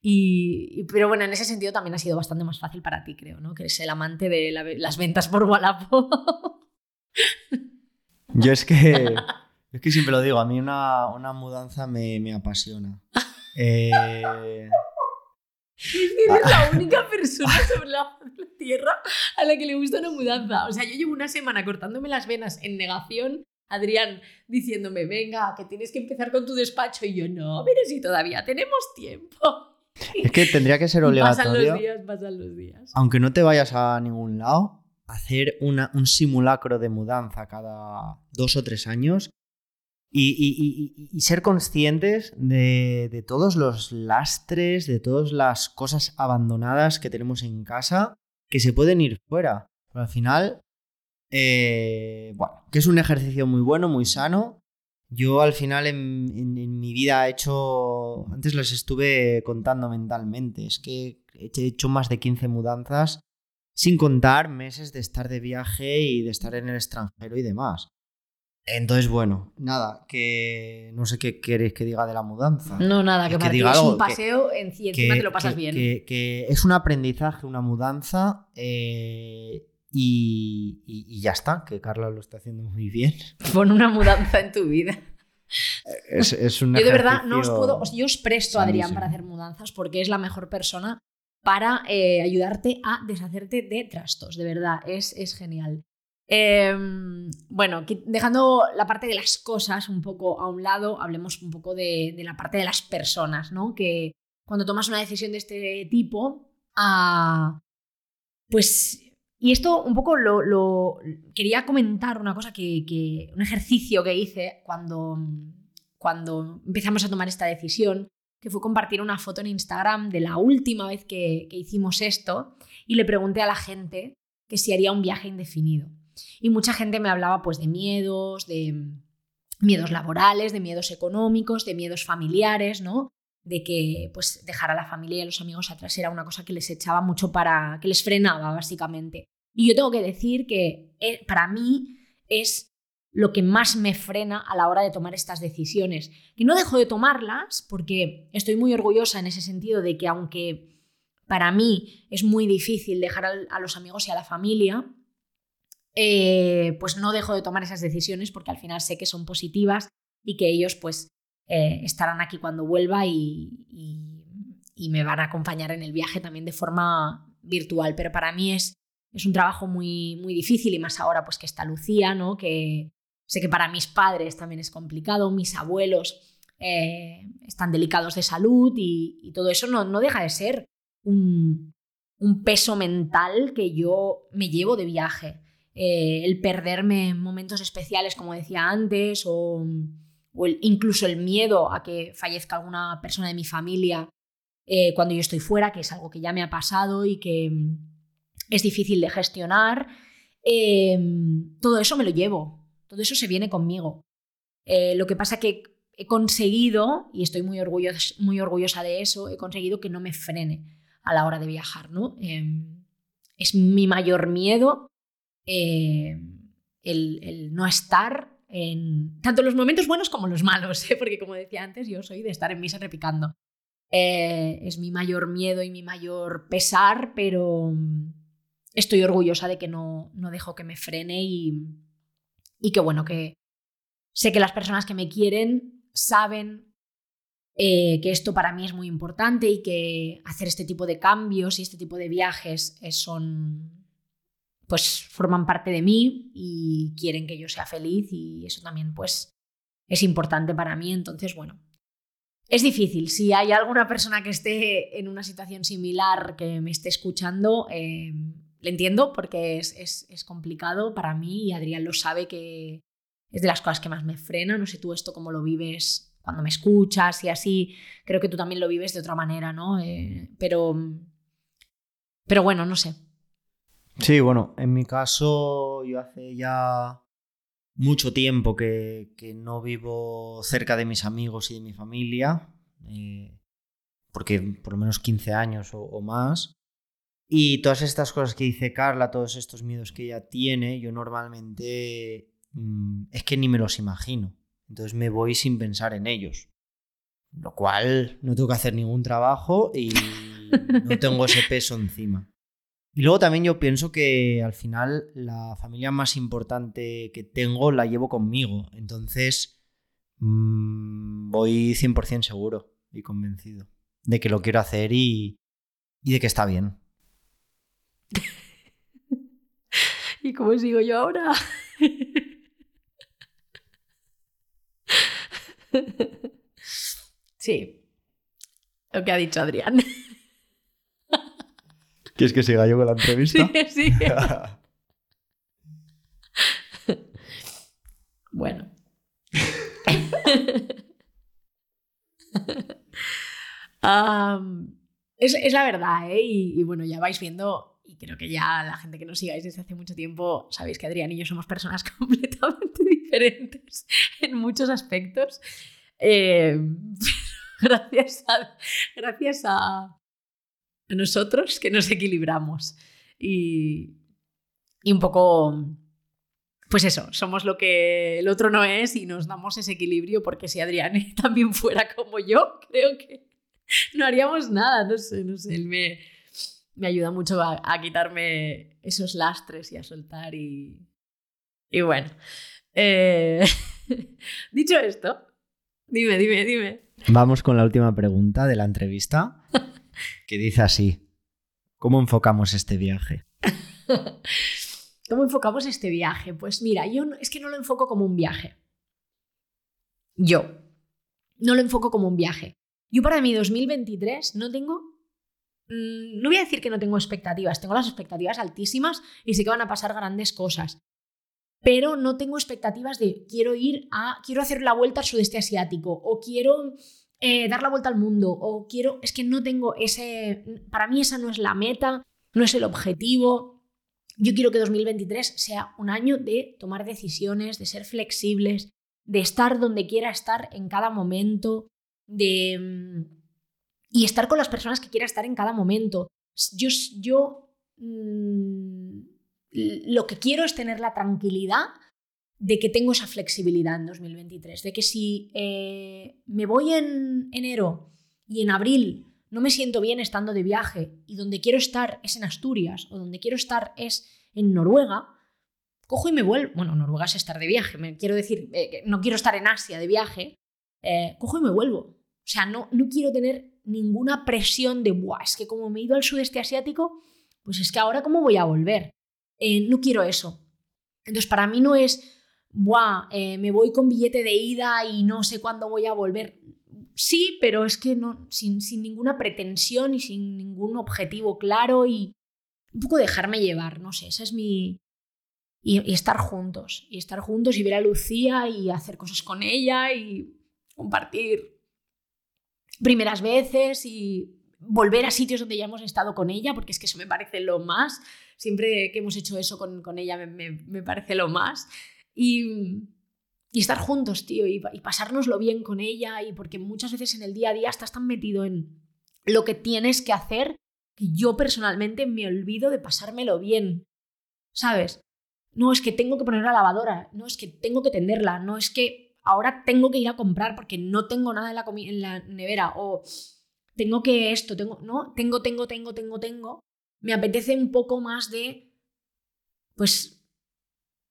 Y, pero bueno, en ese sentido también ha sido bastante más fácil para ti, creo, ¿no? Que eres el amante de las ventas por Wallapop. Yo es que, es que siempre lo digo, a mí una, una mudanza me, me apasiona. Eh... Eres la única persona sobre la, tierra a la que le gusta una mudanza. O sea, yo llevo una semana cortándome las venas en negación Adrián diciéndome, venga, que tienes que empezar con tu despacho. Y yo, no, pero si todavía tenemos tiempo. Es que tendría que ser obligatorio. Pasan los días, pasan los días. Aunque no te vayas a ningún lado, hacer una, un simulacro de mudanza cada dos o tres años y, ser conscientes de, de, todos los lastres, de todas las cosas abandonadas que tenemos en casa que se pueden ir fuera. Pero al final eh, bueno, que es un ejercicio muy bueno, muy sano. Yo al final en, mi vida he hecho, antes les estuve contando mentalmente, es que he hecho más de 15 mudanzas sin contar meses de estar de viaje y de estar en el extranjero y demás. Entonces, bueno, nada, que no sé qué queréis que diga de la mudanza. No, nada, que, que es un paseo y encima te lo pasas bien. Que, es un aprendizaje, una mudanza. Eh, y, ya está, que Carla lo está haciendo muy bien. Pon una mudanza en tu vida. Es, es Yo de verdad no os puedo, yo os presto a Adrián para hacer mudanzas porque es la mejor persona para eh, ayudarte a deshacerte de trastos, de verdad, es, es genial. Em, bueno, dejando la parte de las cosas un poco a un lado, hablemos un poco de, la parte de las personas, ¿no? Que cuando tomas una decisión de este tipo, ah, pues y esto un poco lo, quería comentar una cosa que, un ejercicio que hice cuando, cuando empezamos a tomar esta decisión, que fue compartir una foto en Instagram de la última vez que, hicimos esto y le pregunté a la gente que si haría un viaje indefinido. Y mucha gente me hablaba pues de miedos, de miedos laborales, de miedos económicos, de miedos familiares, ¿no? De que pues dejar a la familia y a los amigos atrás era una cosa que les echaba mucho para que les frenaba básicamente. Y yo tengo que decir que eh, para mí es lo que más me frena a la hora de tomar estas decisiones. Y no dejo de tomarlas porque estoy muy orgullosa en ese sentido de que aunque para mí es muy difícil dejar a los amigos y a la familia, eh, pues no dejo de tomar esas decisiones porque al final sé que son positivas y que ellos pues eh, estarán aquí cuando vuelva y, y, me van a acompañar en el viaje también de forma virtual. Pero para mí es, es un trabajo muy, muy difícil y más ahora pues que está Lucía, ¿no? que, Sé que para mis padres también es complicado, mis abuelos eh, están delicados de salud y, todo eso no, no, deja de ser un, peso mental que yo me llevo de viaje. Eh, el perderme en momentos especiales, como decía antes, o, incluso el miedo a que fallezca alguna persona de mi familia eh, cuando yo estoy fuera, que es algo que ya me ha pasado y que es difícil de gestionar. todo eso me lo llevo. Todo eso se viene conmigo. Eh, lo que pasa que he conseguido, y estoy muy, orgullosa, muy orgullosa de eso, he conseguido que no me frene a la hora de viajar. ¿no? Em, es mi mayor miedo eh, el, no estar en tanto los momentos buenos como los malos, ¿eh? porque como decía antes, yo soy de estar en misa repicando. es mi mayor miedo y mi mayor pesar, pero estoy orgullosa de que no, no dejo que me frene y, y que bueno, que sé que las personas que me quieren saben eh, que esto para mí es muy importante y que hacer este tipo de cambios y este tipo de viajes son, pues forman parte de mí y quieren que yo sea feliz y eso también pues es importante para mí. Entonces, bueno, es difícil. Si hay alguna persona que esté en una situación similar que me esté escuchando, eh, le entiendo porque es, complicado para mí y Adrián lo sabe que es de las cosas que más me frena. No sé tú esto cómo lo vives cuando me escuchas y así. Creo que tú también lo vives de otra manera, ¿no? Eh, pero, pero bueno, no sé. Sí, bueno, en mi caso yo hace ya mucho tiempo que, no vivo cerca de mis amigos y de mi familia, eh, porque por lo menos 15 años o más. Y todas estas cosas que dice Carla, todos estos miedos que ella tiene, yo normalmente mm, es que ni me los imagino. Entonces me voy sin pensar en ellos. Lo cual no tengo que hacer ningún trabajo y no tengo ese peso encima. Y luego también yo pienso que al final la familia más importante que tengo la llevo conmigo. Entonces mm, voy 100% seguro y convencido de que lo quiero hacer y de que está bien. ¿Y cómo sigo yo ahora? sí, lo que ha dicho Adrián. ¿Quieres que siga yo con la entrevista? Sí, sí. bueno. es, la verdad, ¿eh? y, bueno, ya vais viendo y creo que ya la gente que nos sigáis desde hace mucho tiempo sabéis que Adrián y yo somos personas completamente diferentes en muchos aspectos. Eh, gracias a, gracias a, nosotros que nos equilibramos. Y, y un poco, pues eso, somos lo que el otro no es y nos damos ese equilibrio porque si Adrián también fuera como yo, creo que no haríamos nada, no sé, no sé, él me, me ayuda mucho a, quitarme esos lastres y a soltar y, y bueno. Eh, dicho esto, dime, dime, dime. Vamos con la última pregunta de la entrevista, que dice así, ¿cómo enfocamos este viaje? ¿Cómo enfocamos este viaje? Pues mira, yo es que no lo enfoco como un viaje. Yo no lo enfoco como un viaje. Yo para mi 2023 no tengo Mm, no voy a decir que no tengo expectativas, tengo las expectativas altísimas y sé que van a pasar grandes cosas. Pero no tengo expectativas de quiero ir a, quiero hacer la vuelta al sudeste asiático o quiero eh, dar la vuelta al mundo o quiero, es que no tengo ese, para mí esa no es la meta, no es el objetivo. yo quiero que 2023 sea un año de tomar decisiones, de ser flexibles, de estar donde quiera estar en cada momento, de... Y estar con las personas que quiera estar en cada momento. Yo, yo mm, lo que quiero es tener la tranquilidad de que tengo esa flexibilidad en 2023, de que si eh, me voy en enero y en abril no me siento bien estando de viaje y donde quiero estar es en Asturias o donde quiero estar es en Noruega, cojo y me vuelvo. Bueno, Noruega es estar de viaje, me quiero decir, eh, no quiero estar en Asia de viaje, eh, cojo y me vuelvo. O sea, no, no quiero tener ninguna presión de, Buah, es que como me he ido al sudeste asiático, pues es que ahora cómo voy a volver. No quiero eso. Entonces, para mí no es, Buah, me voy con billete de ida y no sé cuándo voy a volver sí, pero es que no, sin, ninguna pretensión y sin ningún objetivo claro y un poco dejarme llevar, no sé, esa es mi... Y, estar juntos, y estar juntos y ver a Lucía y hacer cosas con ella y compartir primeras veces y volver a sitios donde ya hemos estado con ella, porque es que eso me parece lo más. Siempre que hemos hecho eso con, ella me, me, parece lo más. Y, estar juntos, tío, y, y pasárnoslo bien con ella, y porque muchas veces en el día a día estás tan metido en lo que tienes que hacer que yo personalmente me olvido de pasármelo bien, ¿sabes? No es que tengo que poner la lavadora, no es que tengo que tenderla, no es que ahora tengo que ir a comprar porque no tengo nada en la, en la nevera o tengo que esto, tengo, no, tengo, tengo, tengo, tengo, tengo. Me apetece un poco más de, pues,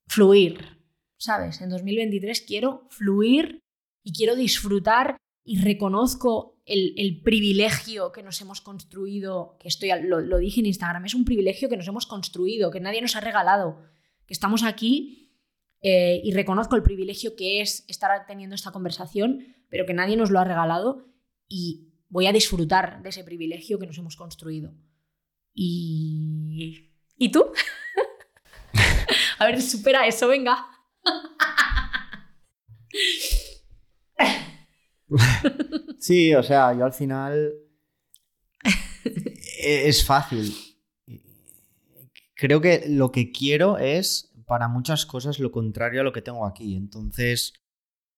fluir, ¿sabes? En 2023 quiero fluir y quiero disfrutar y reconozco el, privilegio que nos hemos construido, que estoy, lo, dije en Instagram, es un privilegio que nos hemos construido, que nadie nos ha regalado, que estamos aquí eh, y reconozco el privilegio que es estar teniendo esta conversación, pero que nadie nos lo ha regalado y voy a disfrutar de ese privilegio que nos hemos construido. ¿Y, ¿Y tú? a ver, supera eso, venga. Sí, o sea, yo al final e-, es fácil. Creo que lo que quiero es para muchas cosas lo contrario a lo que tengo aquí. Entonces,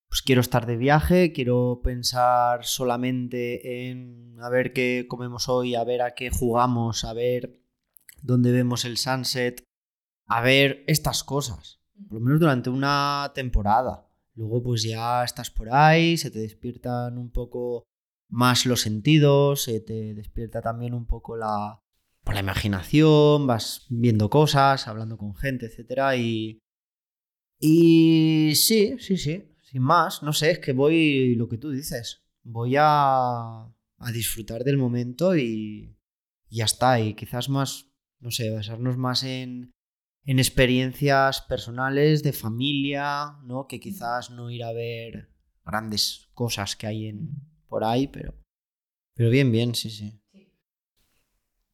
pues quiero estar de viaje, quiero pensar solamente en a ver qué comemos hoy, a ver a qué jugamos, a ver dónde vemos el sunset, a ver estas cosas por lo menos durante una temporada. Luego pues ya estás por ahí, se te despiertan un poco más los sentidos, se te despierta también un poco la, la imaginación, vas viendo cosas, hablando con gente, etc. Y, y sí, sí, sí, sin más, no sé, es que voy, lo que tú dices, voy a, a disfrutar del momento y, y ya está. Y quizás más, no sé, basarnos más en, en experiencias personales, de familia, ¿no? Que quizás no ir a ver grandes cosas que hay en, por ahí, pero, pero bien, bien, sí, sí.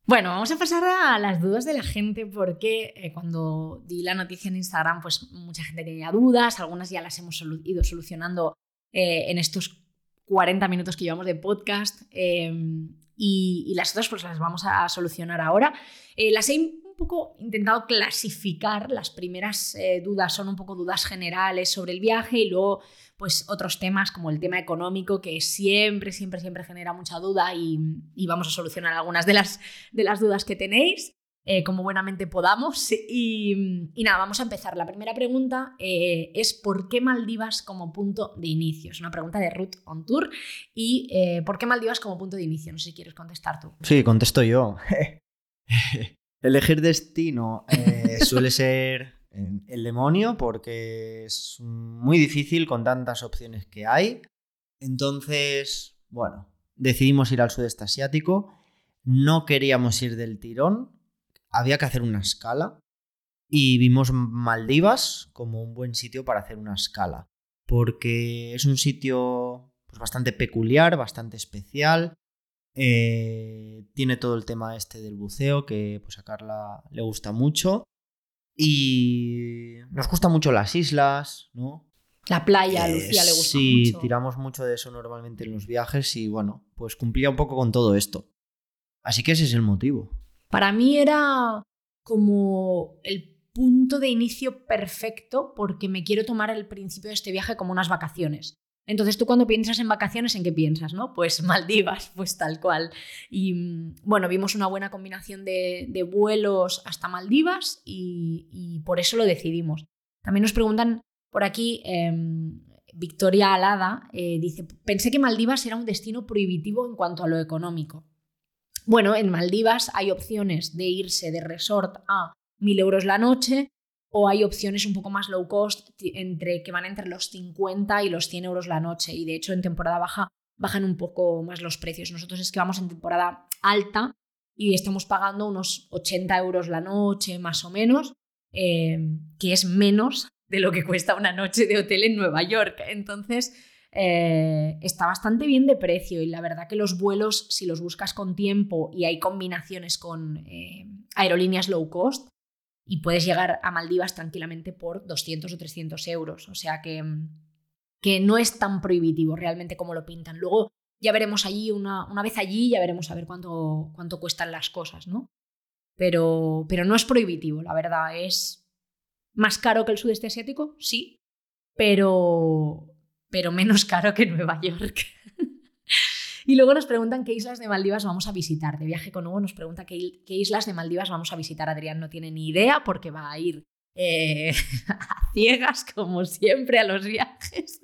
Bueno, vamos a pasar a las dudas de la gente porque eh, cuando di la noticia en Instagram, pues mucha gente tenía dudas, algunas ya las hemos ido solucionando eh, en estos 40 minutos que llevamos de podcast em, y, las otras pues las vamos a solucionar ahora. Eh, las he poco intentado clasificar, las primeras eh, dudas son un poco dudas generales sobre el viaje y luego pues otros temas como el tema económico que siempre, siempre, siempre genera mucha duda y, vamos a solucionar algunas de las, de las dudas que tenéis. Eh, como buenamente podamos. Y, nada, vamos a empezar. La primera pregunta eh, es ¿por qué Maldivas como punto de inicio? Es una pregunta de Ruth on Tour. ¿Y por qué Maldivas como punto de inicio? No sé si quieres contestar tú. Sí, contesto yo. Elegir destino eh, suele ser el demonio porque es muy difícil con tantas opciones que hay. Entonces, bueno, decidimos ir al sudeste asiático. No queríamos ir del tirón. Había que hacer una escala. Y vimos Maldivas como un buen sitio para hacer una escala. Porque es un sitio pues, bastante peculiar, bastante especial. Eh, tiene todo el tema este del buceo que pues a Carla le gusta mucho. Y nos gusta mucho las islas, ¿no? La playa, a Lucía le gusta sí, mucho. Sí, tiramos mucho de eso normalmente en los viajes y bueno, pues cumplía un poco con todo esto. Así que ese es el motivo. Para mí era como el punto de inicio perfecto porque me quiero tomar el principio de este viaje como unas vacaciones. Entonces tú cuando piensas en vacaciones, ¿en qué piensas? ¿no? Pues Maldivas, pues tal cual. Y mm, bueno, vimos una buena combinación de, vuelos hasta Maldivas y, por eso lo decidimos. También nos preguntan por aquí, em, Victoria Alada eh, dice, pensé que Maldivas era un destino prohibitivo en cuanto a lo económico. Bueno, en Maldivas hay opciones de irse de resort a 1.000 euros la noche o hay opciones un poco más low cost entre, que van entre los 50 y los 100 euros la noche y de hecho en temporada baja bajan un poco más los precios. Nosotros es que vamos en temporada alta y estamos pagando unos 80 euros la noche más o menos, eh, que es menos de lo que cuesta una noche de hotel en Nueva York. Entonces, eh, está bastante bien de precio y la verdad que los vuelos, si los buscas con tiempo y hay combinaciones con eh, aerolíneas low cost, y puedes llegar a Maldivas tranquilamente por 200 o 300 euros. O sea que, que no es tan prohibitivo realmente como lo pintan. Luego ya veremos allí, una, una vez allí, ya veremos a ver cuánto, cuánto cuestan las cosas, ¿no? Pero, pero no es prohibitivo, la verdad. Es más caro que el sudeste asiático, sí, pero, pero menos caro que Nueva York. Y luego nos preguntan qué islas de Maldivas vamos a visitar. De viaje con Hugo nos pregunta qué, islas de Maldivas vamos a visitar. Adrián no tiene ni idea porque va a ir eh, a ciegas, como siempre, a los viajes.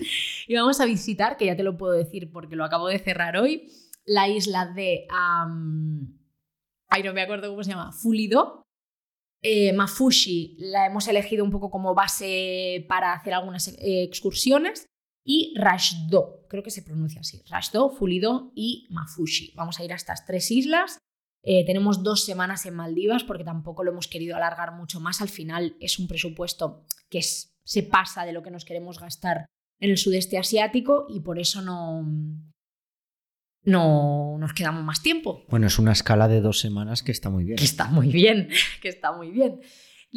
Y vamos a visitar, que ya te lo puedo decir porque lo acabo de cerrar hoy, la isla de... ay, no me acuerdo cómo se llama. Fulido. Eh, Mafushi la hemos elegido un poco como base para hacer algunas eh, excursiones y Rashdo, creo que se pronuncia así, Rashdo, Fulido y Mafushi. Vamos a ir a estas tres islas. Eh, tenemos dos semanas en Maldivas porque tampoco lo hemos querido alargar mucho más. Al final es un presupuesto que se pasa de lo que nos queremos gastar en el sudeste asiático y por eso no, no nos quedamos más tiempo. Bueno, es una escala de dos semanas que está muy bien. Que está muy bien, que está muy bien.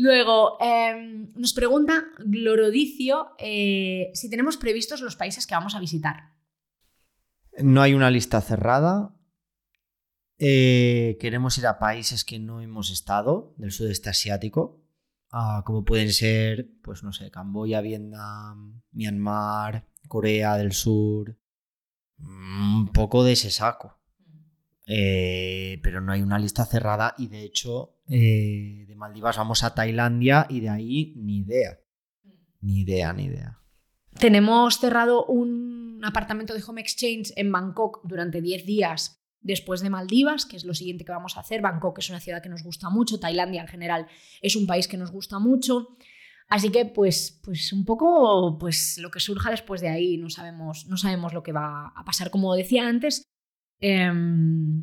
Luego, em, nos pregunta Glorodicio eh, si tenemos previstos los países que vamos a visitar. No hay una lista cerrada. Eh, queremos ir a países que no hemos estado, del sudeste asiático, como pueden ser, pues no sé, Camboya, Vietnam, Myanmar, Corea del Sur, un poco de ese saco. Eh, pero no hay una lista cerrada y de hecho eh, de Maldivas vamos a Tailandia y de ahí ni idea. Ni idea, ni idea. Tenemos cerrado un apartamento de Home Exchange en Bangkok durante 10 días después de Maldivas, que es lo siguiente que vamos a hacer. Bangkok es una ciudad que nos gusta mucho, Tailandia en general es un país que nos gusta mucho. Así que, pues, pues un poco pues, lo que surja después de ahí, no sabemos, no sabemos lo que va a pasar. Como decía antes, Em,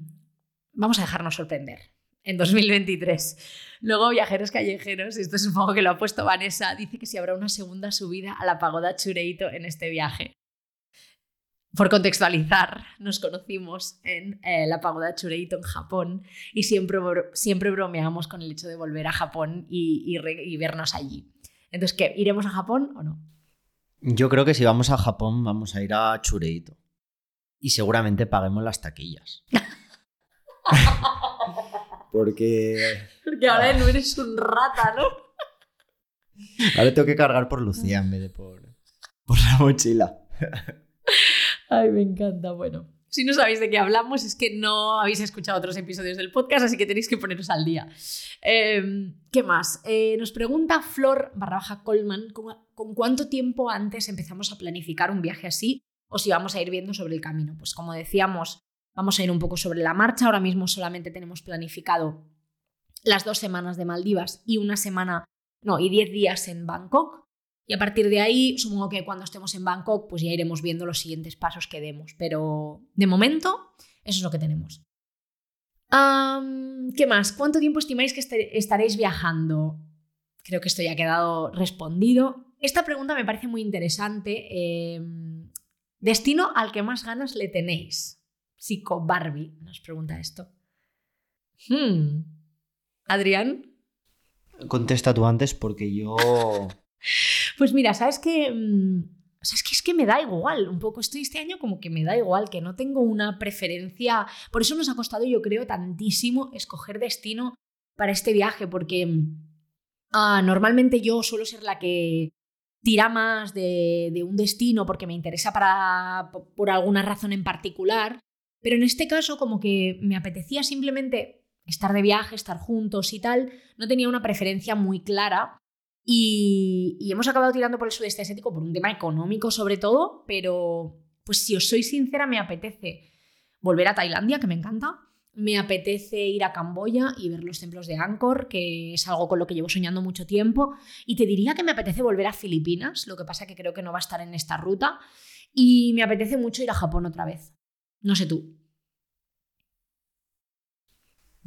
vamos a dejarnos sorprender en 2023. Luego, Viajeros Callejeros, esto es un poco que lo ha puesto Vanessa, dice que si habrá una segunda subida a la pagoda Chureito en este viaje. Por contextualizar, nos conocimos en eh, la pagoda Chureito en Japón y siempre, siempre bromeamos con el hecho de volver a Japón y, y vernos allí. Entonces, ¿qué? ¿Iremos a Japón o no? Yo creo que si vamos a Japón vamos a ir a Chureito y seguramente paguemos las taquillas. Porque. Porque ahora no eres un rata, ¿no? Ahora tengo que cargar por Lucía en vez de por, por la mochila. Ay, me encanta. Bueno, si no sabéis de qué hablamos, es que no habéis escuchado otros episodios del podcast, así que tenéis que poneros al día. Em, ¿Qué más? Eh, nos pregunta Flor barra baja Colman, ¿con cuánto tiempo antes empezamos a planificar un viaje así? O si vamos a ir viendo sobre el camino. Pues como decíamos, vamos a ir un poco sobre la marcha. Ahora mismo solamente tenemos planificado las dos semanas de Maldivas y una semana, no, y diez días en Bangkok. Y a partir de ahí, supongo que cuando estemos en Bangkok, pues ya iremos viendo los siguientes pasos que demos. Pero de momento, eso es lo que tenemos. ¿Qué más? ¿Cuánto tiempo estimáis que este, estaréis viajando? Creo que esto ya ha quedado respondido. Esta pregunta me parece muy interesante. Eh, Destino al que más ganas le tenéis. Psico Barbie nos pregunta esto. Hmm. Adrián. Contesta tú antes porque yo. pues mira, sabes que. Mm, es que es que me da igual, un poco estoy este año como que me da igual, que no tengo una preferencia. Por eso nos ha costado, yo creo, tantísimo escoger destino para este viaje, porque ah, normalmente yo suelo ser la que tira más de, de, un destino porque me interesa para, por alguna razón en particular, pero en este caso como que me apetecía simplemente estar de viaje, estar juntos y tal, no tenía una preferencia muy clara y, y hemos acabado tirando por el sudeste asiático por un tema económico sobre todo, pero pues si os soy sincera me apetece volver a Tailandia, que me encanta, me apetece ir a Camboya y ver los templos de Angkor, que es algo con lo que llevo soñando mucho tiempo. Y te diría que me apetece volver a Filipinas, lo que pasa que creo que no va a estar en esta ruta. Y me apetece mucho ir a Japón otra vez. No sé tú.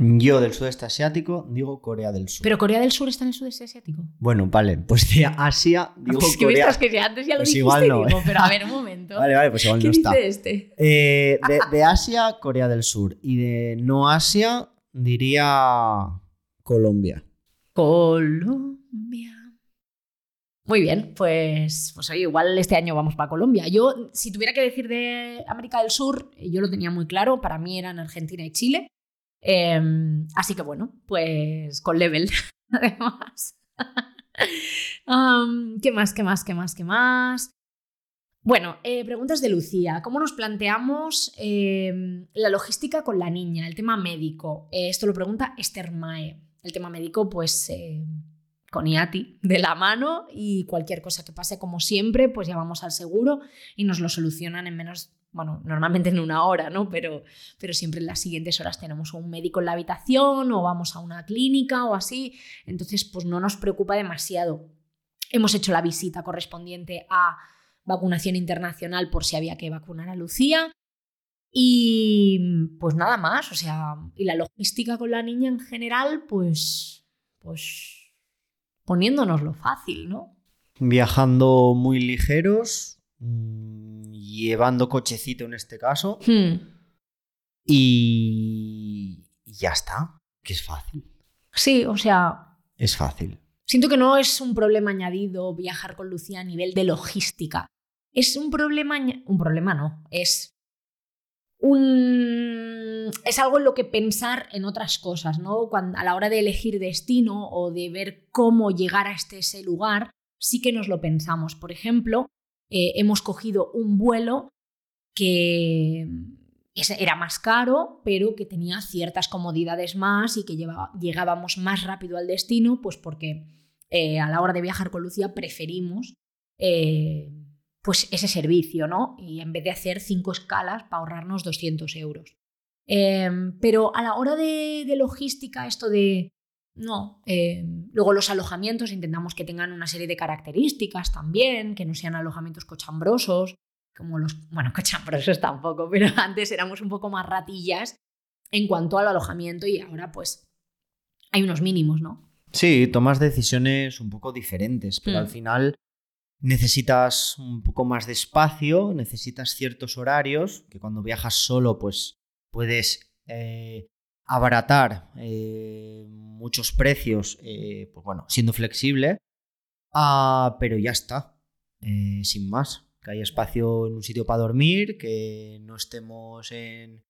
Yo del sudeste asiático digo Corea del Sur. ¿Pero Corea del Sur está en el sudeste asiático? Bueno, vale, pues de Asia digo es que Corea. que antes ya lo Pues dijiste, igual no, digo, ¿eh? pero a ver un momento. Vale, vale, pues igual ¿Qué no está. este? Eh, de, de Asia, Corea del Sur. Y de no Asia, diría Colombia. Colombia. Muy bien, pues, pues oye, igual este año vamos para Colombia. Yo, si tuviera que decir de América del Sur, yo lo tenía muy claro, para mí eran Argentina y Chile. Eh, así que bueno, pues con level, además. ¿Qué más, qué más, qué más, qué más? Bueno, eh, preguntas de Lucía. ¿Cómo nos planteamos eh, la logística con la niña, el tema médico? Eh, esto lo pregunta Esther Mae. El tema médico, pues eh, con IATI de la mano y cualquier cosa que pase, como siempre, pues llamamos al seguro y nos lo solucionan en menos, bueno, normalmente en una hora, ¿no? Pero, pero siempre en las siguientes horas tenemos un médico en la habitación o vamos a una clínica o así. Entonces, pues no nos preocupa demasiado. Hemos hecho la visita correspondiente a vacunación internacional por si había que vacunar a Lucía. Y pues nada más, o sea, y la logística con la niña en general, pues, pues poniéndonoslo fácil, ¿no? Viajando muy ligeros, mm, llevando cochecito en este caso, Hmm. y, y ya está, que es fácil. Sí, o sea, Es fácil. siento que no es un problema añadido viajar con Lucía a nivel de logística. Es un problema, un problema no, es un es algo en lo que pensar en otras cosas, ¿no? Cuando, a la hora de elegir destino o de ver cómo llegar a este ese lugar, sí que nos lo pensamos. Por ejemplo, eh, hemos cogido un vuelo que era más caro, pero que tenía ciertas comodidades más y que llegábamos más rápido al destino, pues porque eh, a la hora de viajar con Lucía preferimos eh, pues ese servicio, ¿no? Y en vez de hacer cinco escalas para ahorrarnos 200 euros. Pero a la hora de logística, esto de... No, eh, luego los alojamientos intentamos que tengan una serie de características también, que no sean alojamientos cochambrosos, como los... Bueno, cochambrosos tampoco, pero antes éramos un poco más ratillas en cuanto al alojamiento y ahora pues hay unos mínimos, ¿no? Sí, tomas decisiones un poco diferentes, pero Mm. al final necesitas un poco más de espacio, necesitas ciertos horarios, que cuando viajas solo, pues puedes eh, abaratar eh, muchos precios, eh, pues bueno, siendo flexible, Ah, pero ya está, eh, sin más. Que haya espacio en un sitio para dormir, que no estemos en,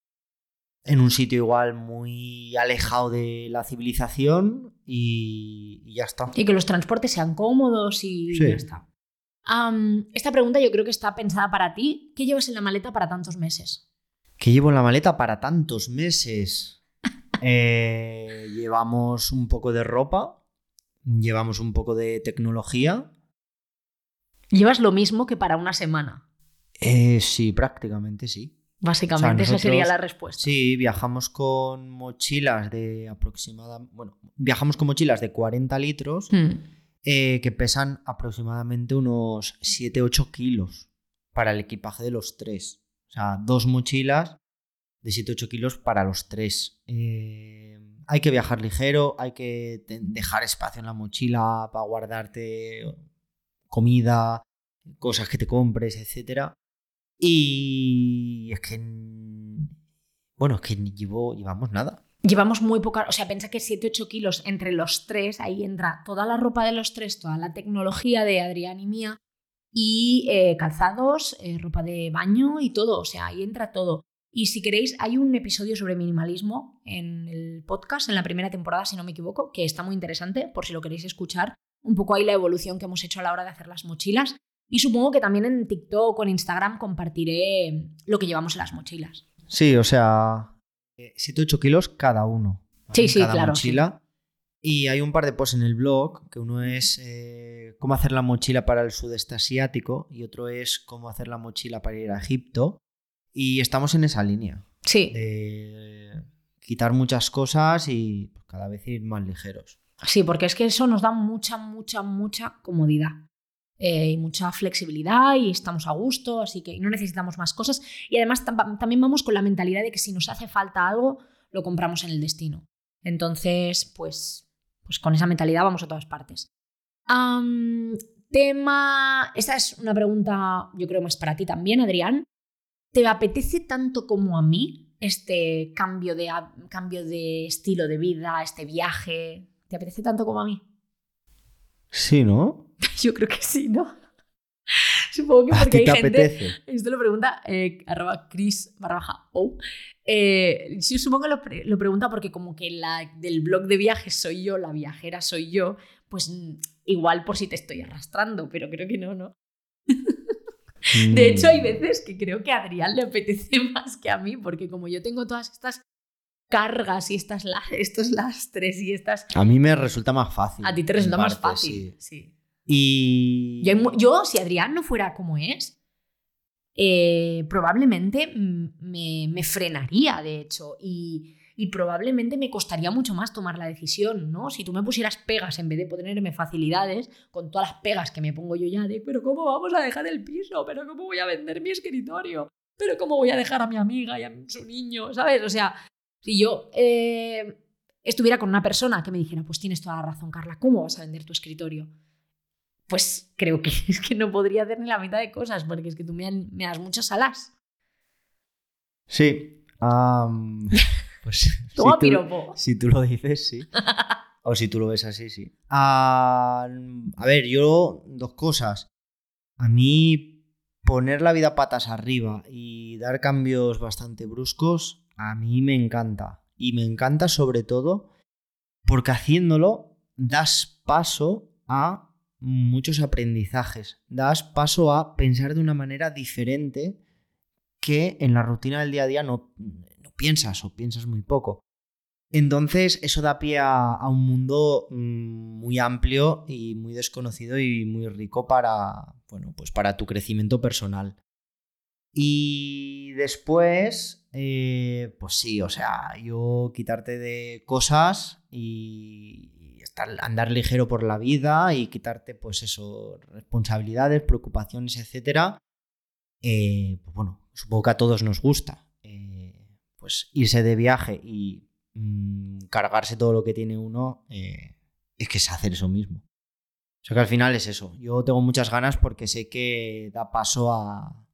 en un sitio igual muy alejado de la civilización y, y ya está. Y que los transportes sean cómodos y Sí. ya está. Esta pregunta yo creo que está pensada para ti. ¿Qué llevas en la maleta para tantos meses? ¿Qué llevo en la maleta para tantos meses? Eh, llevamos un poco de ropa, llevamos un poco de tecnología. Llevas lo mismo que para una semana. Eh, sí, prácticamente sí. Básicamente, O sea, esa sería la respuesta. Sí, viajamos con mochilas de aproximadamente. Bueno, viajamos con mochilas de 40 litros Hmm. eh, que pesan aproximadamente unos 7-8 kilos para el equipaje de los tres. O sea, dos mochilas de 7-8 kilos para los tres. Eh, hay que viajar ligero, hay que dejar espacio en la mochila para guardarte comida, cosas que te compres, etc. Y es que... Bueno, es que llevo, llevamos nada. Llevamos muy poca, o sea, piensa que 7-8 kilos entre los tres, ahí entra toda la ropa de los tres, toda la tecnología de Adrián y mía y eh, calzados, eh, ropa de baño y todo, o sea, ahí entra todo. Y si queréis, hay un episodio sobre minimalismo en el podcast, en la primera temporada, si no me equivoco, que está muy interesante, por si lo queréis escuchar, un poco ahí la evolución que hemos hecho a la hora de hacer las mochilas. Y supongo que también en TikTok o en Instagram compartiré lo que llevamos en las mochilas. Sí, o sea, 7 8 kilos cada uno. Sí, sí, cada claro, Mochila. Y hay un par de posts en el blog, que uno es eh, cómo hacer la mochila para el sudeste asiático y otro es cómo hacer la mochila para ir a Egipto. Y estamos en esa línea. Sí. De quitar muchas cosas y cada vez ir más ligeros. Sí, porque es que eso nos da mucha, mucha, mucha comodidad. eh, y mucha flexibilidad y estamos a gusto, así que no necesitamos más cosas. Y además tam- también vamos con la mentalidad de que si nos hace falta algo, lo compramos en el destino. Entonces, pues, pues con esa mentalidad vamos a todas partes. Tema. Esta es una pregunta, yo creo, más para ti también, Adrián. ¿Te apetece tanto como a mí este cambio de, cambio de estilo de vida, este viaje? ¿Te apetece tanto como a mí? Sí, ¿no? Yo creo que sí, ¿no? Supongo que ¿A porque hay te gente. apetece? Esto lo pregunta eh, arroba Chris barra baja O. Eh, yo supongo que lo, pre- lo pregunta porque como que la del blog de viajes soy yo, la viajera soy yo, pues mm, igual por si te estoy arrastrando, pero creo que no, ¿no? De hecho, hay Mm. veces que creo que a Adrián le apetece más que a mí, porque como yo tengo todas estas cargas y estas estos lastres y estas... A mí me resulta más fácil. A ti te resulta más fácil. sí. sí. Y. Yo, si Adrián no fuera como es, eh, probablemente mm, me, me frenaría, de hecho, y, y probablemente me costaría mucho más tomar la decisión, ¿no? Si tú me pusieras pegas en vez de ponerme facilidades, con todas las pegas que me pongo yo ya de, pero ¿cómo vamos a dejar el piso? ¿Pero cómo voy a vender mi escritorio? ¿Pero cómo voy a dejar a mi amiga y a su niño? ¿Sabes? O sea, si yo eh, estuviera con una persona que me dijera, pues tienes toda la razón, Carla, ¿cómo vas a vender tu escritorio? pues creo que es que no podría hacer ni la mitad de cosas, porque es que tú me, me das muchas alas. Sí. pues. Toma si tú- piropo. Si tú lo dices, sí. O si tú lo ves así, sí. Ah, a ver, yo dos cosas. A mí poner la vida patas arriba y dar cambios bastante bruscos, a mí me encanta. Y me encanta sobre todo porque haciéndolo das paso a muchos aprendizajes. Das paso a pensar de una manera diferente que en la rutina del día a día no piensas o piensas muy poco. Entonces, eso da pie a, un mundo mm, muy amplio y muy desconocido y muy rico para, bueno, pues para tu crecimiento personal. Y después, eh, pues sí, o sea, yo quitarte de cosas y estar, andar ligero por la vida y quitarte, pues eso, responsabilidades, preocupaciones, etcétera. eh, pues bueno, supongo que a todos nos gusta. Pues irse de viaje y mm, cargarse todo lo que tiene uno, eh, es que es hacer eso mismo. O sea que al final es eso. Yo tengo muchas ganas porque sé que da paso a,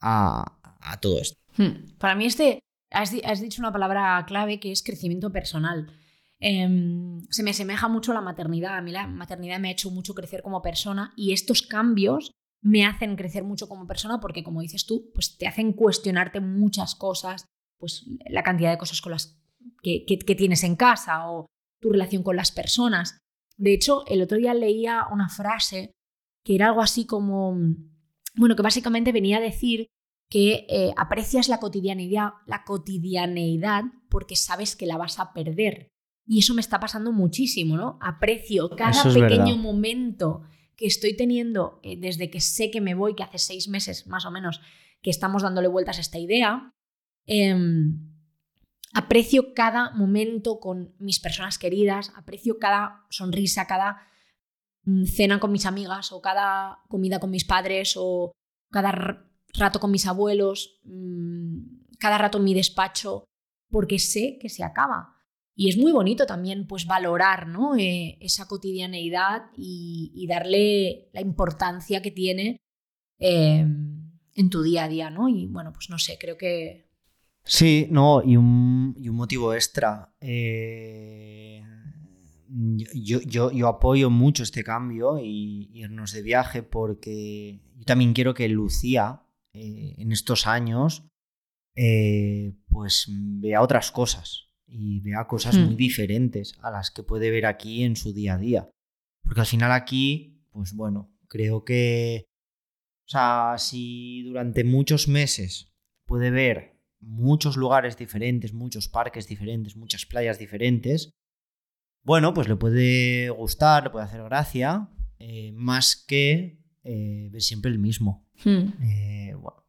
a, todo esto. Hmm. Para mí este, has dicho una palabra clave que es crecimiento personal. Em, se me asemeja mucho a la maternidad. A mí la maternidad me ha hecho mucho crecer como persona y estos cambios me hacen crecer mucho como persona porque, como dices tú, pues te hacen cuestionarte muchas cosas, pues la cantidad de cosas con las que, que- que tienes en casa o tu relación con las personas. De hecho, el otro día leía una frase que era algo así como, bueno, que básicamente venía a decir que eh, aprecias la cotidianidad, la cotidianeidad porque sabes que la vas a perder. Y eso me está pasando muchísimo, ¿no? Aprecio cada es pequeño verdad. momento que estoy teniendo eh, desde que sé que me voy, que hace seis meses más o menos que estamos dándole vueltas a esta idea. Em, aprecio cada momento con mis personas queridas, aprecio cada sonrisa, cada mm, cena con mis amigas o cada comida con mis padres o cada rato con mis abuelos, mm, cada rato en mi despacho, porque sé que se acaba. Y es muy bonito también pues valorar ¿no? Eh, esa cotidianeidad y, y darle la importancia que tiene eh, en tu día a día, ¿no? Y bueno, pues no sé, creo que... Sí, no, y un, y un motivo extra. Eh, yo, yo, yo apoyo mucho este cambio y irnos de viaje porque yo también quiero que Lucía eh, en estos años eh, pues vea otras cosas y vea cosas muy Hmm. diferentes a las que puede ver aquí en su día a día. Porque al final aquí, pues bueno, creo que, o sea, si durante muchos meses puede ver muchos lugares diferentes, muchos parques diferentes, muchas playas diferentes, bueno, pues le puede gustar, le puede hacer gracia, eh, más que eh, ver siempre el mismo. Hmm. Eh, bueno,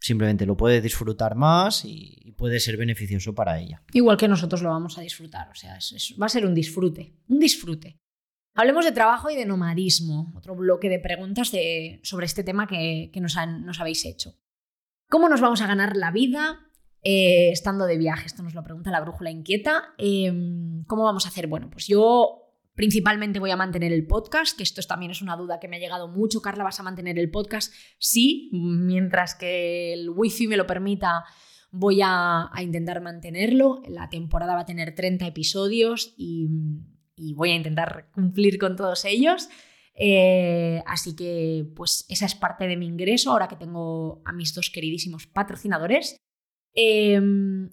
simplemente lo puede disfrutar más y, y puede ser beneficioso para ella. Igual que nosotros lo vamos a disfrutar, o sea, es- es- va a ser un disfrute, un disfrute. Hablemos de trabajo y de nomadismo, otro bloque de preguntas de- sobre este tema que, que nos, han- nos habéis hecho. ¿Cómo nos vamos a ganar la vida eh, estando de viaje? Esto nos lo pregunta la brújula inquieta. Eh, ¿Cómo vamos a hacer? Bueno, pues yo principalmente voy a mantener el podcast, que esto es- también es una duda que me ha llegado mucho. Carla, ¿vas a mantener el podcast? Sí, mientras que el wifi me lo permita, voy a, intentar mantenerlo. La temporada va a tener 30 episodios y voy a intentar cumplir con todos ellos. Eh, así que, pues, esa es parte de mi ingreso ahora que tengo a mis dos queridísimos patrocinadores. Eh,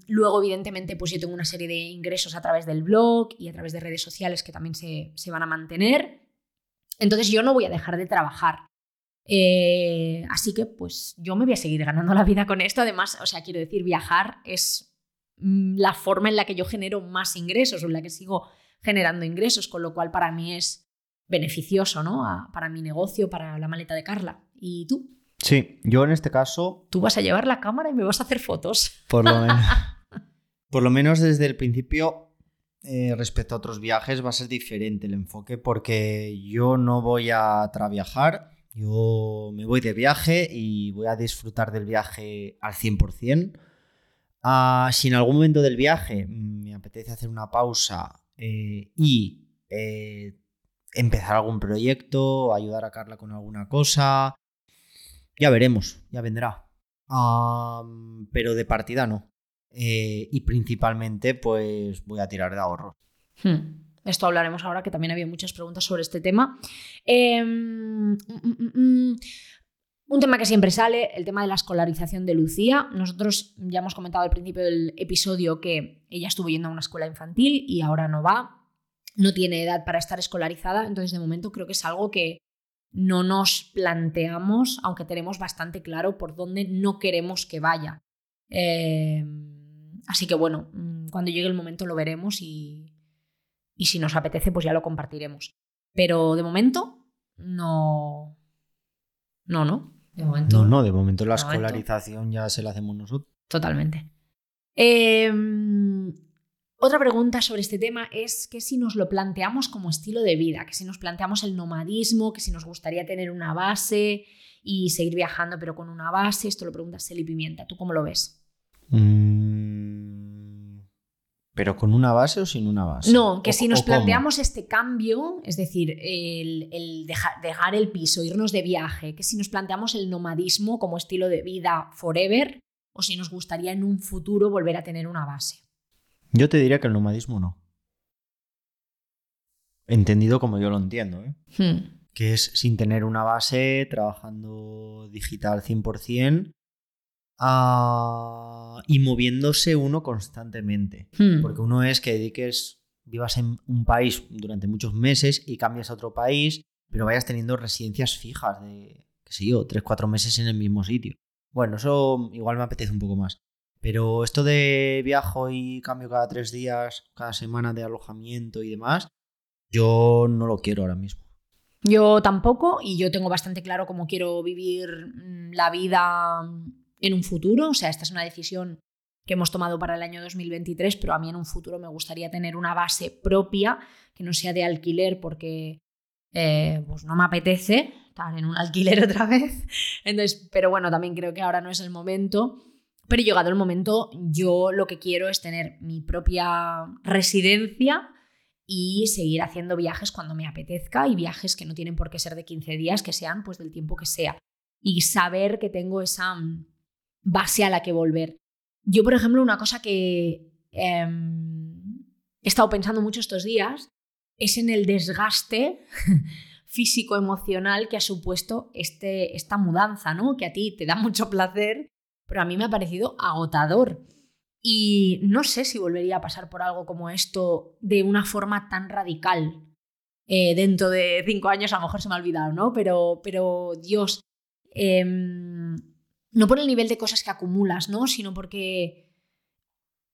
luego, evidentemente, pues yo tengo una serie de ingresos a través del blog y a través de redes sociales que también se, se van a mantener. Entonces yo no voy a dejar de trabajar. Eh, así que pues yo me voy a seguir ganando la vida con esto. Además, o sea, quiero decir, viajar es mm, la forma en la que yo genero más ingresos o en la que sigo generando ingresos, con lo cual para mí es beneficioso, ¿no? A- para mi negocio, para la maleta de Carla. ¿Y tú? Sí, yo en este caso, Tú vas a llevar la cámara y me vas a hacer fotos. por lo menos, por lo menos desde el principio, eh, respecto a otros viajes, va a ser diferente el enfoque porque yo no voy a traviajar, yo me voy de viaje y voy a disfrutar del viaje al 100%. Ah, si en algún momento del viaje mm, me apetece hacer una pausa eh, y eh, empezar algún proyecto, ayudar a Carla con alguna cosa, ya veremos, ya vendrá. Pero de partida no. Eh, y principalmente, pues voy a tirar de ahorro. Hmm. Esto hablaremos ahora, que también había muchas preguntas sobre este tema. Eh, mm, mm, mm, un tema que siempre sale, el tema de la escolarización de Lucía. Nosotros ya hemos comentado al principio del episodio que ella estuvo yendo a una escuela infantil y ahora no va. No tiene edad para estar escolarizada, entonces de momento creo que es algo que no nos planteamos, aunque tenemos bastante claro por dónde no queremos que vaya. Eh, así que bueno, mm, cuando llegue el momento lo veremos y, y si nos apetece, pues ya lo compartiremos. Pero de momento, no. No, no. De momento. No, no, de momento la De momento. escolarización ya se la hacemos nosotros. Totalmente. Eh, otra pregunta sobre este tema es que si nos lo planteamos como estilo de vida, que si nos planteamos el nomadismo, que si nos gustaría tener una base y seguir viajando pero con una base, esto lo pregunta Celi Pimienta, ¿tú cómo lo ves? Mm, ¿Pero con una base o sin una base? No, que ¿O- si nos cómo? planteamos este cambio, es decir, el, el deja- dejar el piso, irnos de viaje, que si nos planteamos el nomadismo como estilo de vida forever, o si nos gustaría en un futuro volver a tener una base. Yo te diría que el nomadismo no. Entendido como yo lo entiendo, ¿eh? Hmm. que es sin tener una base, trabajando digital 100% ah, y moviéndose uno constantemente. Hmm. Porque uno es que dediques, vivas en un país durante muchos meses y cambias a otro país, pero vayas teniendo residencias fijas de, qué sé yo, 3-4 meses en el mismo sitio. Bueno, eso igual me apetece un poco más. Pero esto de viajo y cambio cada tres días, cada semana de alojamiento y demás, yo no lo quiero ahora mismo. Yo tampoco, y yo tengo bastante claro cómo quiero vivir mm, la vida en un futuro. O sea, esta es una decisión que hemos tomado para el año 2023, pero a mí en un futuro me gustaría tener una base propia que no sea de alquiler porque eh, pues no me apetece estar en un alquiler otra vez. Entonces, pero bueno, también creo que ahora no es el momento. Pero llegado el momento, yo lo que quiero es tener mi propia residencia y seguir haciendo viajes cuando me apetezca y viajes que no tienen por qué ser de 15 días, que sean pues del tiempo que sea. Y saber que tengo esa mm, base a la que volver. Yo, por ejemplo, una cosa que em, he estado pensando mucho estos días es en el desgaste físico-emocional que ha supuesto este, esta mudanza, ¿no? Que a ti te da mucho placer, pero a mí me ha parecido agotador. Y no sé si volvería a pasar por algo como esto de una forma tan radical. Eh, dentro de cinco años a lo mejor se me ha olvidado, ¿no? Pero, pero Dios, em, no por el nivel de cosas que acumulas, ¿no? Sino porque,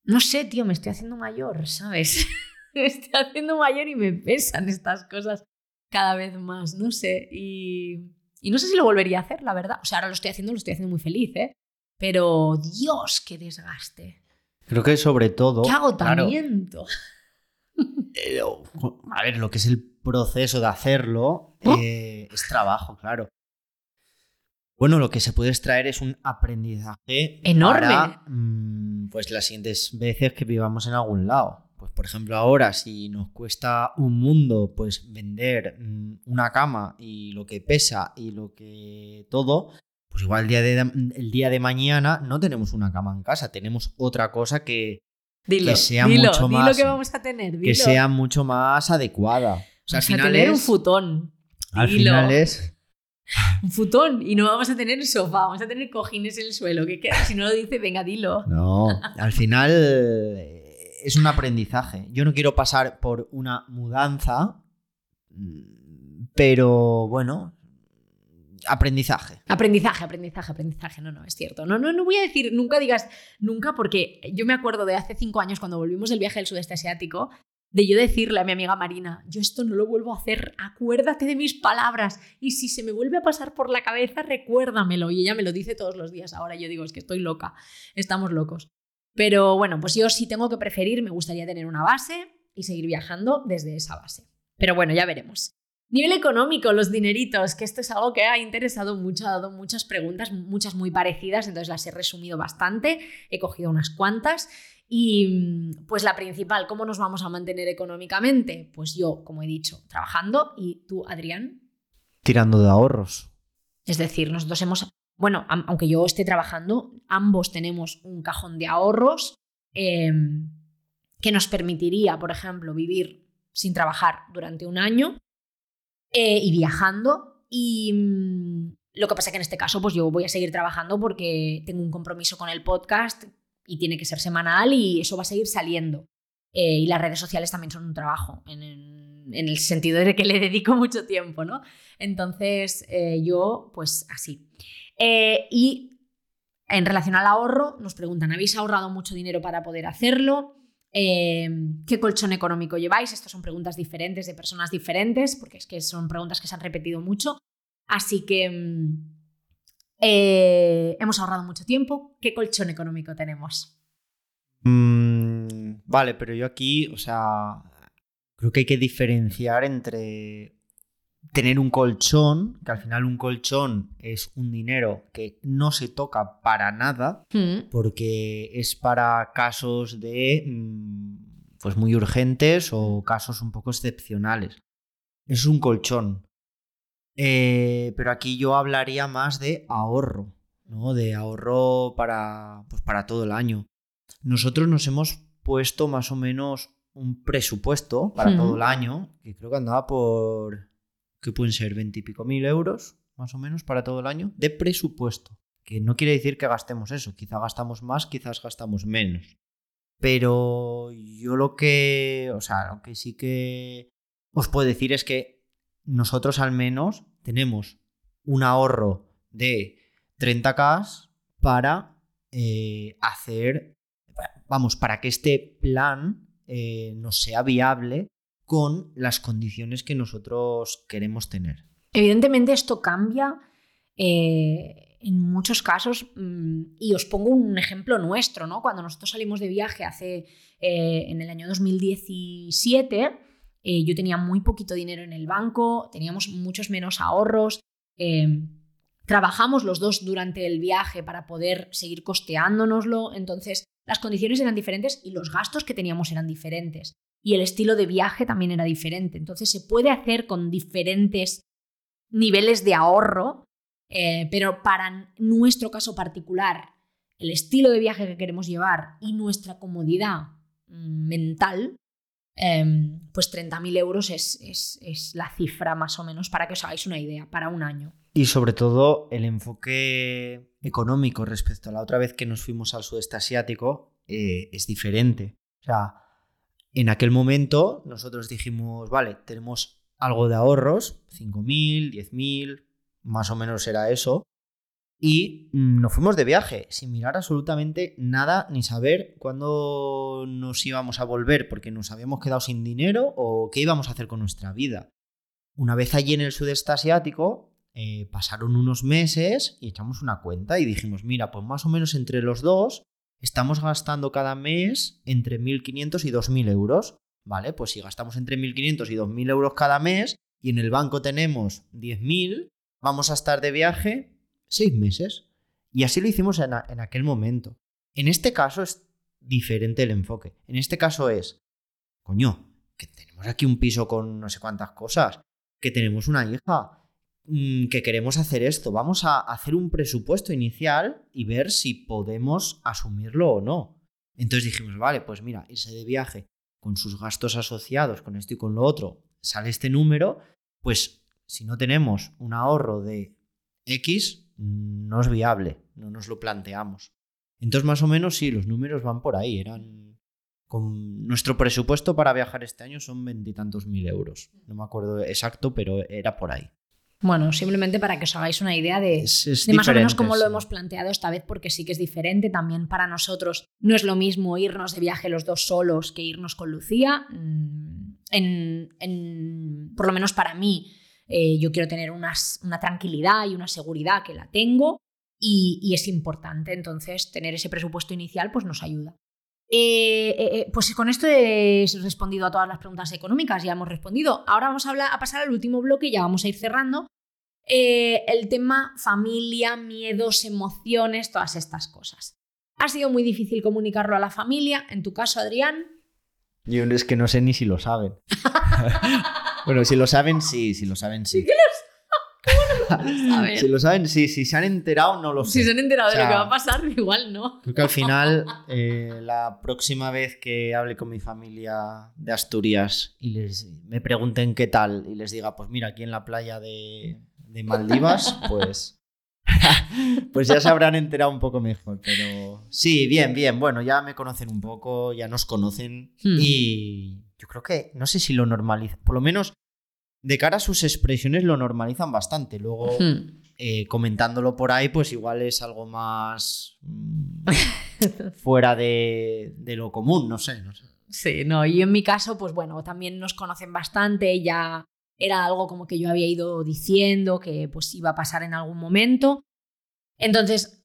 no sé, tío, me estoy haciendo mayor, ¿sabes? me estoy haciendo mayor y me pesan estas cosas cada vez más, no sé. Y, y no sé si lo volvería a hacer, la verdad. O sea, ahora lo estoy haciendo, lo estoy haciendo muy feliz, ¿eh? Pero Dios, qué desgaste. Creo que sobre todo. ¡Qué agotamiento! Eh, a ver, lo que es el proceso de hacerlo eh, es trabajo, claro. Bueno, lo que se puede extraer es un aprendizaje enorme. Para, mm, pues las siguientes veces que vivamos en algún lado. Pues por ejemplo, ahora si nos cuesta un mundo, pues vender mm, una cama y lo que pesa y lo que todo, pues igual el día, de, el día de mañana no tenemos una cama en casa, tenemos otra cosa que, que sea mucho más. que vamos a tener. Que sea mucho más adecuada. O sea, al final a tener es, un futón. Al final es. Un futón. Y no vamos a tener sofá, vamos a tener cojines en el suelo. Que, si no lo dice, venga, dilo. No, al final eh, es un aprendizaje. Yo no quiero pasar por una mudanza, mm, pero bueno, aprendizaje. Aprendizaje, aprendizaje, aprendizaje. No, no, es cierto. No, no, no voy a decir, nunca digas nunca, porque yo me acuerdo de hace cinco años cuando volvimos del viaje del sudeste asiático, de yo decirle a mi amiga Marina, yo esto no lo vuelvo a hacer, acuérdate de mis palabras y si se me vuelve a pasar por la cabeza, recuérdamelo. Y ella me lo dice todos los días. Ahora yo digo, es que estoy loca, estamos locos. Pero bueno, pues yo si tengo que preferir, me gustaría tener una base y seguir viajando desde esa base. Pero bueno, ya veremos. Nivel económico, los dineritos, que esto es algo que ha interesado mucho, ha dado muchas preguntas, muchas muy parecidas, entonces las he resumido bastante, he cogido unas cuantas. Y pues la principal, ¿cómo nos vamos a mantener económicamente? Pues yo, como he dicho, trabajando y tú, Adrián. Tirando de ahorros. Es decir, nosotros hemos, bueno, aunque yo esté trabajando, ambos tenemos un cajón de ahorros em, que nos permitiría, por ejemplo, vivir sin trabajar durante un año eh, y viajando. Y mm, lo que pasa que en este caso, pues yo voy a seguir trabajando porque tengo un compromiso con el podcast y tiene que ser semanal y eso va a seguir saliendo. Eh, y las redes sociales también son un trabajo, en, el sentido de que le dedico mucho tiempo, ¿no? Entonces, eh, yo, pues así. y en relación al ahorro, nos preguntan, ¿habéis ahorrado mucho dinero para poder hacerlo? Em, ¿Qué colchón económico lleváis? Estas son preguntas diferentes de personas diferentes, porque es que son preguntas que se han repetido mucho. Así que em, eh, hemos ahorrado mucho tiempo. ¿Qué colchón económico tenemos? Mm, vale, pero yo aquí, o sea, creo que hay que diferenciar entre tener un colchón, que al final un colchón es un dinero que no se toca para nada, mm. porque es para casos de mm, pues muy urgentes o casos un poco excepcionales. Es un colchón. Eh, pero aquí yo hablaría más de ahorro, ¿no? De ahorro para, pues para todo el año. Nosotros nos hemos puesto más o menos un presupuesto para todo el año, que creo que andaba por que pueden ser veintipico mil euros, más o menos, para todo el año, de presupuesto. Que no quiere decir que gastemos eso, quizá gastamos más, quizás gastamos menos. Pero yo lo que, o sea, lo que sí que os puedo decir es que nosotros al menos tenemos un ahorro de 30k para eh, hacer, vamos, para que este plan eh, nos sea viable con las condiciones que nosotros queremos tener. Evidentemente esto cambia eh, en muchos casos mm, y os pongo un ejemplo nuestro, ¿no? Cuando nosotros salimos de viaje hace eh, en el año 2017, eh, yo tenía muy poquito dinero en el banco, teníamos muchos menos ahorros. Trabajamos los dos durante el viaje para poder seguir costeándonoslo, entonces las condiciones eran diferentes y los gastos que teníamos eran diferentes y el estilo de viaje también era diferente. Entonces se puede hacer con diferentes niveles de ahorro, eh, pero para nuestro caso particular, el estilo de viaje que queremos llevar y nuestra comodidad mm, mental, em, pues 30.000 euros es, es, la cifra más o menos para que os hagáis una idea, para un año. Y sobre todo el enfoque económico respecto a la otra vez que nos fuimos al sudeste asiático eh, es diferente. O sea, en aquel momento nosotros dijimos, vale, tenemos algo de ahorros, 5.000, 10.000, más o menos era eso, y mm, nos fuimos de viaje sin mirar absolutamente nada ni saber cuándo nos íbamos a volver porque nos habíamos quedado sin dinero o qué íbamos a hacer con nuestra vida. Una vez allí en el sudeste asiático, eh, pasaron unos meses y echamos una cuenta y dijimos, mira, pues más o menos entre los dos estamos gastando cada mes entre 1.500 y 2.000 euros. Vale, pues si gastamos entre 1.500 y 2.000 euros cada mes y en el banco tenemos 10.000, vamos a estar de viaje seis meses. Y así lo hicimos en, aquel momento. En este caso es diferente el enfoque. En este caso es, coño, que tenemos aquí un piso con no sé cuántas cosas, que tenemos una hija, que queremos hacer esto. Vamos a hacer un presupuesto inicial y ver si podemos asumirlo o no. Entonces dijimos, vale, pues mira, irse de viaje con sus gastos asociados, con esto y con lo otro, sale este número, pues si no tenemos un ahorro de X, no es viable, no nos lo planteamos. Entonces, más o menos, sí, los números van por ahí. Eran. Con nuestro presupuesto para viajar este año son veintitantos mil euros. No me acuerdo exacto, pero era por ahí. Bueno, simplemente para que os hagáis una idea de, más o menos cómo lo hemos planteado esta vez, porque sí que es diferente también para nosotros. No es lo mismo irnos de viaje los dos solos que irnos con Lucía. Mm, en, por lo menos para mí, eh, yo quiero tener una tranquilidad y una seguridad que la tengo y, es importante. Entonces, tener ese presupuesto inicial pues nos ayuda. Eh, eh, pues con esto he respondido a todas las preguntas económicas, ya hemos respondido. Ahora vamos a, hablar, a pasar al último bloque, y ya vamos a ir cerrando. el tema familia, miedos, emociones, todas estas cosas. ¿Ha sido muy difícil comunicarlo a la familia? En tu caso, Adrián. Yo es que no sé ni si lo saben. Bueno, si lo saben, sí, si lo saben, sí. ¿Qué si lo saben, sí. Si se han enterado, no lo sé. Si se han enterado de lo que va a pasar, igual no. Creo que al final, eh, la próxima vez que hable con mi familia de Asturias y les, me pregunten qué tal y les diga, pues mira, aquí en la playa de, de Maldivas, pues... pues ya se habrán enterado un poco mejor, pero sí, bien, bien. Bueno, ya me conocen un poco, ya nos conocen hmm. y yo creo que, no sé si lo normalizan, por lo menos de cara a sus expresiones lo normalizan bastante. Luego, eh, comentándolo por ahí, pues igual es algo más mm, fuera de, lo común, no sé, no sé. Sí, no, y en mi caso, pues bueno, también nos conocen bastante, ya era algo como que yo había ido diciendo que pues iba a pasar en algún momento. Entonces,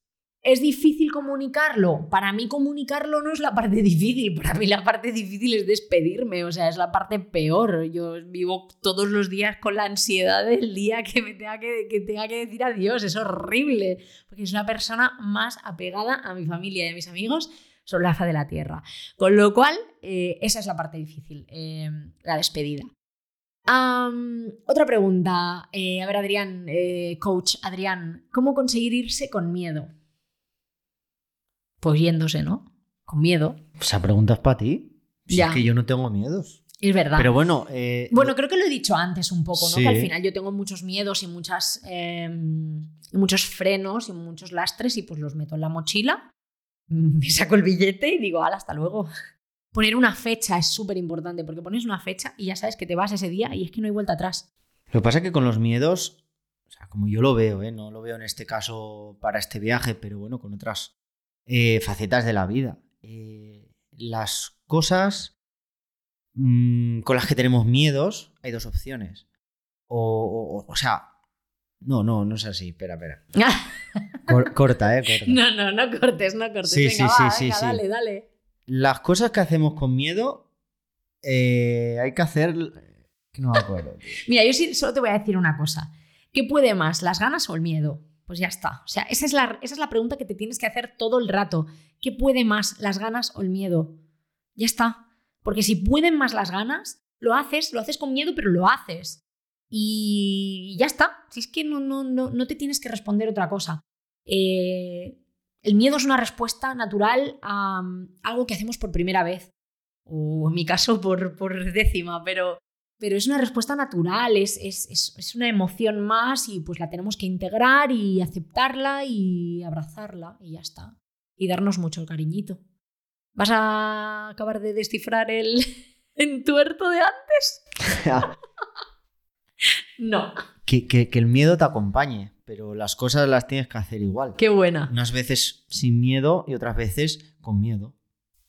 ¿Es difícil comunicarlo? Para mí comunicarlo no es la parte difícil, para mí la parte difícil es despedirme, o sea, es la parte peor. Yo vivo todos los días con la ansiedad del día que me tenga que, que tenga que decir adiós, es horrible, porque es una persona más apegada a mi familia y a mis amigos sobre la faz de la tierra. Con lo cual, eh, esa es la parte difícil, eh, la despedida. otra pregunta, eh, a ver Adrián, coach Adrián, ¿cómo conseguir irse con miedo? Pues yéndose, ¿no? Con miedo. Esa pregunta es para ti. ya. Es que yo no tengo miedos. Es verdad. Pero bueno. Eh, bueno, creo que lo he dicho antes un poco, ¿no? Que al final yo tengo muchos miedos y muchas. Em, muchos frenos y muchos lastres y pues los meto en la mochila, me saco el billete y digo, hala, hasta luego. Poner una fecha es súper importante porque pones una fecha y ya sabes que te vas ese día y es que no hay vuelta atrás. Lo que pasa es que con los miedos, o sea, como yo lo veo, ¿eh? no lo veo en este caso para este viaje, pero bueno, con otras eh, facetas de la vida. Eh, las cosas mm, con las que tenemos miedos, hay dos opciones. O, o, sea, no, no, no es así. Espera, espera. corta, ¿eh? Corta. No, no, no cortes, no cortes. Sí, sí, sí, sí, dale, dale. Las cosas que hacemos con miedo, eh, hay que hacer. No me acuerdo. Mira, yo solo te voy a decir una cosa. ¿Qué puede más, las ganas o el miedo? Pues ya está. O sea, esa es, la, esa es la pregunta que te tienes que hacer todo el rato. ¿Qué puede más, las ganas o el miedo? Ya está. Porque si pueden más las ganas, lo haces, lo haces con miedo, pero lo haces. Y ya está. Si es que no, no, no, no te tienes que responder otra cosa. Eh, el miedo es una respuesta natural a algo que hacemos por primera vez. o en mi caso por, por décima, pero, pero es una respuesta natural, es, es, es, una emoción más y pues la tenemos que integrar y aceptarla y abrazarla y ya está. Y darnos mucho el cariñito. ¿Vas a acabar de descifrar el entuerto de antes? no. Que, que, que, el miedo te acompañe, pero las cosas las tienes que hacer igual. Qué buena. Unas veces sin miedo y otras veces con miedo.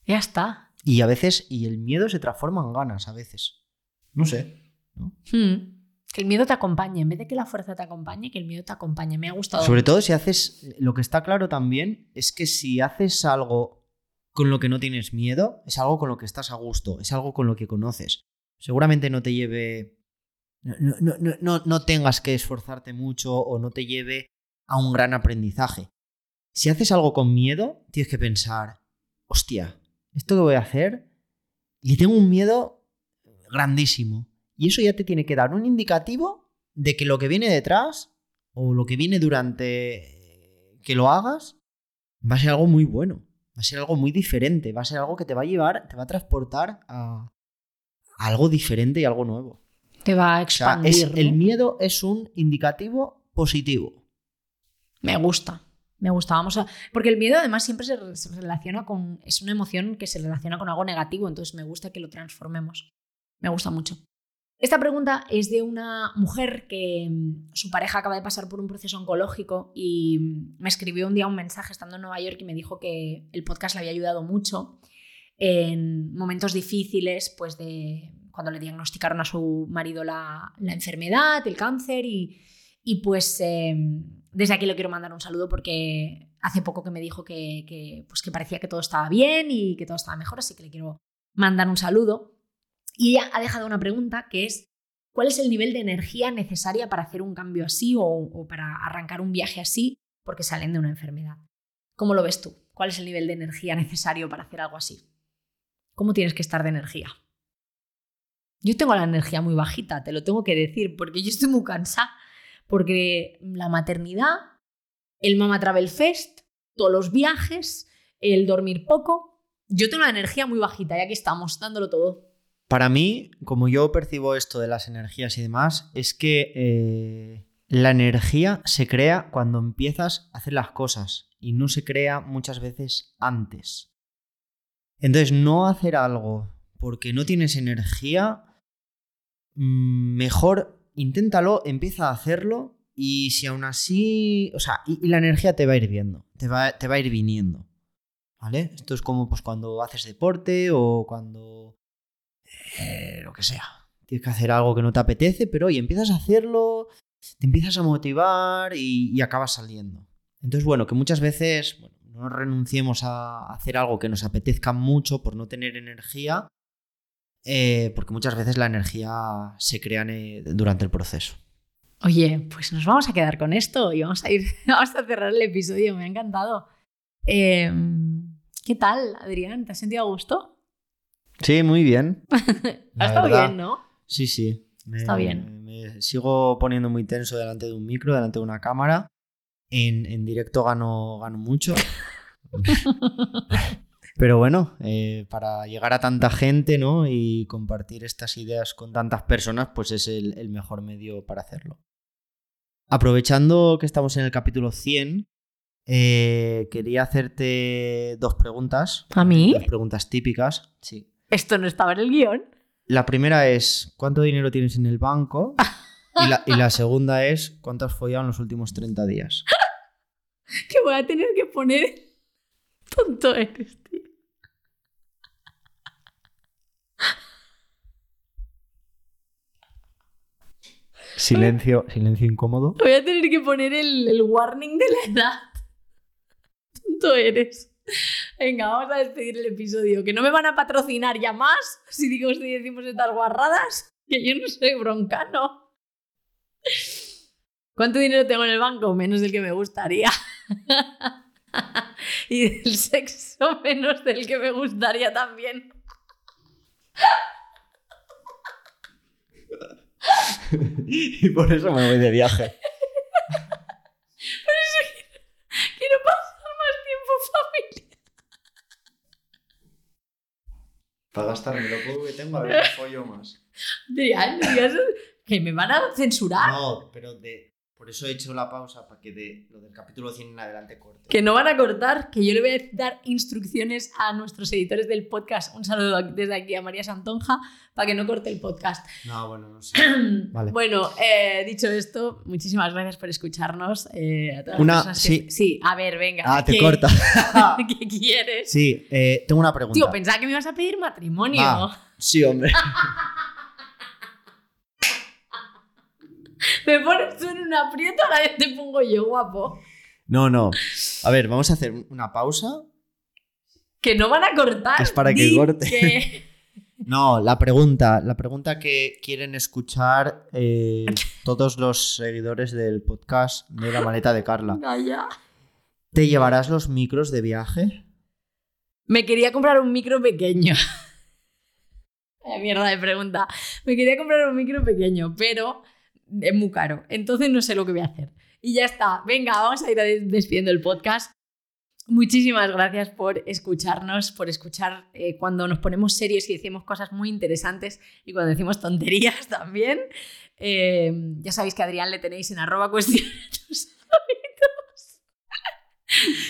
Ya está. Y a veces, y el miedo se transforma en ganas a veces. No sé. Hmm. Que el miedo te acompañe, en vez de que la fuerza te acompañe, que el miedo te acompañe. Me ha gustado. Sobre todo si haces, lo que está claro también es que si haces algo con lo que no tienes miedo, es algo con lo que estás a gusto, es algo con lo que conoces. Seguramente no te lleve, no, no, no tengas que esforzarte mucho o no te lleve a un gran aprendizaje. Si haces algo con miedo, tienes que pensar, hostia, esto que voy a hacer, le tengo un miedo grandísimo. Y eso ya te tiene que dar un indicativo de que lo que viene detrás o lo que viene durante que lo hagas va a ser algo muy bueno, va a ser algo muy diferente, va a ser algo que te va a llevar, te va a transportar a, algo diferente y algo nuevo. Te va a expandir. El miedo es un indicativo positivo. Me gusta. Me gusta, vamos a... Porque el miedo además siempre se, relaciona con... Es una emoción que se relaciona con algo negativo, entonces me gusta que lo transformemos. Me gusta mucho. Esta pregunta es de una mujer que mm, su pareja acaba de pasar por un proceso oncológico y mm, me escribió un día un mensaje estando en Nueva York y me dijo que el podcast le había ayudado mucho en momentos difíciles, pues de cuando le diagnosticaron a su marido la, enfermedad, el cáncer y, y pues em, desde aquí le quiero mandar un saludo porque hace poco que me dijo que, pues que parecía que todo estaba bien y que todo estaba mejor, así que le quiero mandar un saludo. Y ella ha dejado una pregunta que es, ¿cuál es el nivel de energía necesaria para hacer un cambio así o, para arrancar un viaje así porque salen de una enfermedad? ¿Cómo lo ves tú? ¿Cuál es el nivel de energía necesario para hacer algo así? ¿Cómo tienes que estar de energía? Yo tengo la energía muy bajita, te lo tengo que decir, porque yo estoy muy cansada porque la maternidad, el Mama Travel Fest, todos los viajes, el dormir poco, yo tengo la energía muy bajita y aquí estamos, dándolo todo. Para mí, como yo percibo esto de las energías y demás, es que eh, la energía se crea cuando empiezas a hacer las cosas y no se crea muchas veces antes. Entonces, no hacer algo porque no tienes energía, mm, mejor inténtalo, empieza a hacerlo y si aún así, o sea, y, la energía te va a ir viendo, te va, te va a ir viniendo. ¿Vale? Esto es como pues cuando haces deporte o cuando... Eh, lo que sea. Tienes que hacer algo que no te apetece, pero oye, empiezas a hacerlo, te empiezas a motivar y, acabas saliendo. Entonces, bueno, que muchas veces no renunciemos a hacer algo que nos apetezca mucho por no tener energía, eh, porque muchas veces la energía se crea durante el proceso. Oye, pues nos vamos a quedar con esto y vamos a ir, vamos a cerrar el episodio, me ha encantado. Em, ¿Qué tal, Adrián? ¿Te has sentido a gusto? Sí, muy bien. ha estado bien, ¿no? Sí, sí. Está bien. Me sigo poniendo muy tenso delante de un micro, delante de una cámara. En, en directo gano, gano mucho. Pero bueno, eh, para llegar a tanta gente ¿no? y compartir estas ideas con tantas personas, pues es el, mejor medio para hacerlo. Aprovechando que estamos en el capítulo 100, eh, quería hacerte dos preguntas. ¿A mí? Dos preguntas típicas, sí. ¿Esto no estaba en el guion? La primera es, ¿cuánto dinero tienes en el banco? Y la, y la segunda es, ¿cuánto has follado en los últimos 30 días? que voy a tener que poner... Tonto eres, tío. Silencio, silencio incómodo. Voy a tener que poner el, warning de la edad. Tonto eres. Venga, vamos a despedir el episodio. Que no me van a patrocinar ya más si digo si decimos estas guarradas. Que yo no soy broncano. ¿Cuánto dinero tengo en el banco? Menos del que me gustaría. y del sexo menos del que me gustaría también. y por eso me voy de viaje. por eso quiero, pasar más tiempo familia. Para gastarme lo poco que tengo, a ver qué follo más. Adrián, digas que me van a censurar. No, pero de, por eso he hecho la pausa para que de lo del capítulo 100 en adelante corte. Que no van a cortar, que yo le voy a dar instrucciones a nuestros editores del podcast. Un saludo desde aquí a María Santonja para que no corte el podcast. No, bueno, no sé. Vale. Bueno, eh, dicho esto, muchísimas gracias por escucharnos. eh, a todas las Una- que- sí. Sí, a ver, venga. Ah, te ¿qué- corta. ¿Qué quieres? Sí, eh, tengo una pregunta. Tío, pensaba que me ibas a pedir matrimonio. Ah. Sí, hombre. Me pones tú en un aprieto, ahora te pongo yo, guapo. No, no. A ver, vamos a hacer una pausa. Que no van a cortar. Es para que corte. que- No, la pregunta, la pregunta que quieren escuchar eh, todos los seguidores del podcast de la maleta de Carla. Calla. ¿Te llevarás los micros de viaje? Me quería comprar un micro pequeño. Vaya mierda de pregunta. Me quería comprar un micro pequeño, pero es muy caro. Entonces no sé lo que voy a hacer. Y ya está. Venga, vamos a ir des- despidiendo el podcast. Muchísimas gracias por escucharnos, por escuchar eh, cuando nos ponemos serios y decimos cosas muy interesantes y cuando decimos tonterías también. Eh, ya sabéis que a Adrián le tenéis en arroba cuestión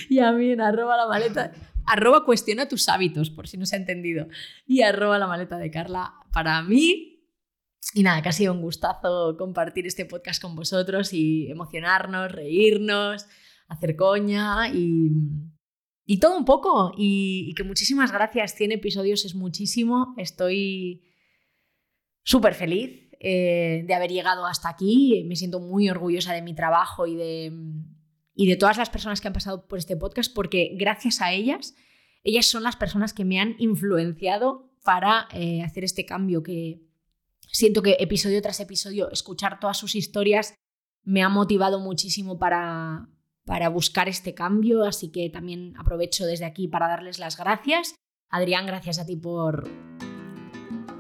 y a mí en arroba la maleta. Arroba cuestiona tus hábitos, por si no se ha entendido. Y arroba la maleta de Carla para mí. Y nada, que ha sido un gustazo compartir este podcast con vosotros y emocionarnos, reírnos, hacer coña y, y todo un poco. Y, que muchísimas gracias. 100 episodios es muchísimo. Estoy súper feliz eh, de haber llegado hasta aquí. Me siento muy orgullosa de mi trabajo y de, y de todas las personas que han pasado por este podcast porque gracias a ellas, ellas son las personas que me han influenciado para eh, hacer este cambio que siento que episodio tras episodio escuchar todas sus historias me ha motivado muchísimo para, para buscar este cambio, así que también aprovecho desde aquí para darles las gracias. Adrián, gracias a ti por...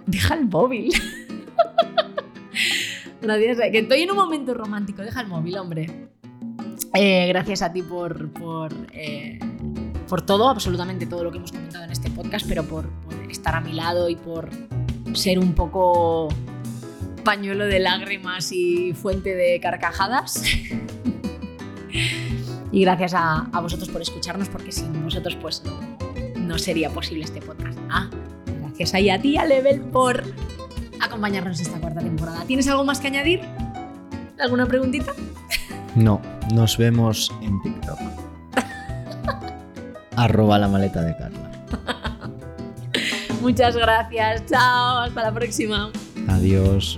Deja el móvil. gracias, que estoy en un momento romántico, deja el móvil, hombre. Eh, gracias a ti por, por, eh, por todo, absolutamente todo lo que hemos comentado en este podcast, pero por, por estar a mi lado y por ser un poco pañuelo de lágrimas y fuente de carcajadas. y gracias a, vosotros por escucharnos, porque sin vosotros pues no, no sería posible este podcast. Ah, gracias ahí a ti, a Level, por acompañarnos esta cuarta temporada. ¿Tienes algo más que añadir? ¿Alguna preguntita? No, nos vemos en TikTok. Arroba la maleta de Carla. Muchas gracias. Chao. Hasta la próxima. Adiós.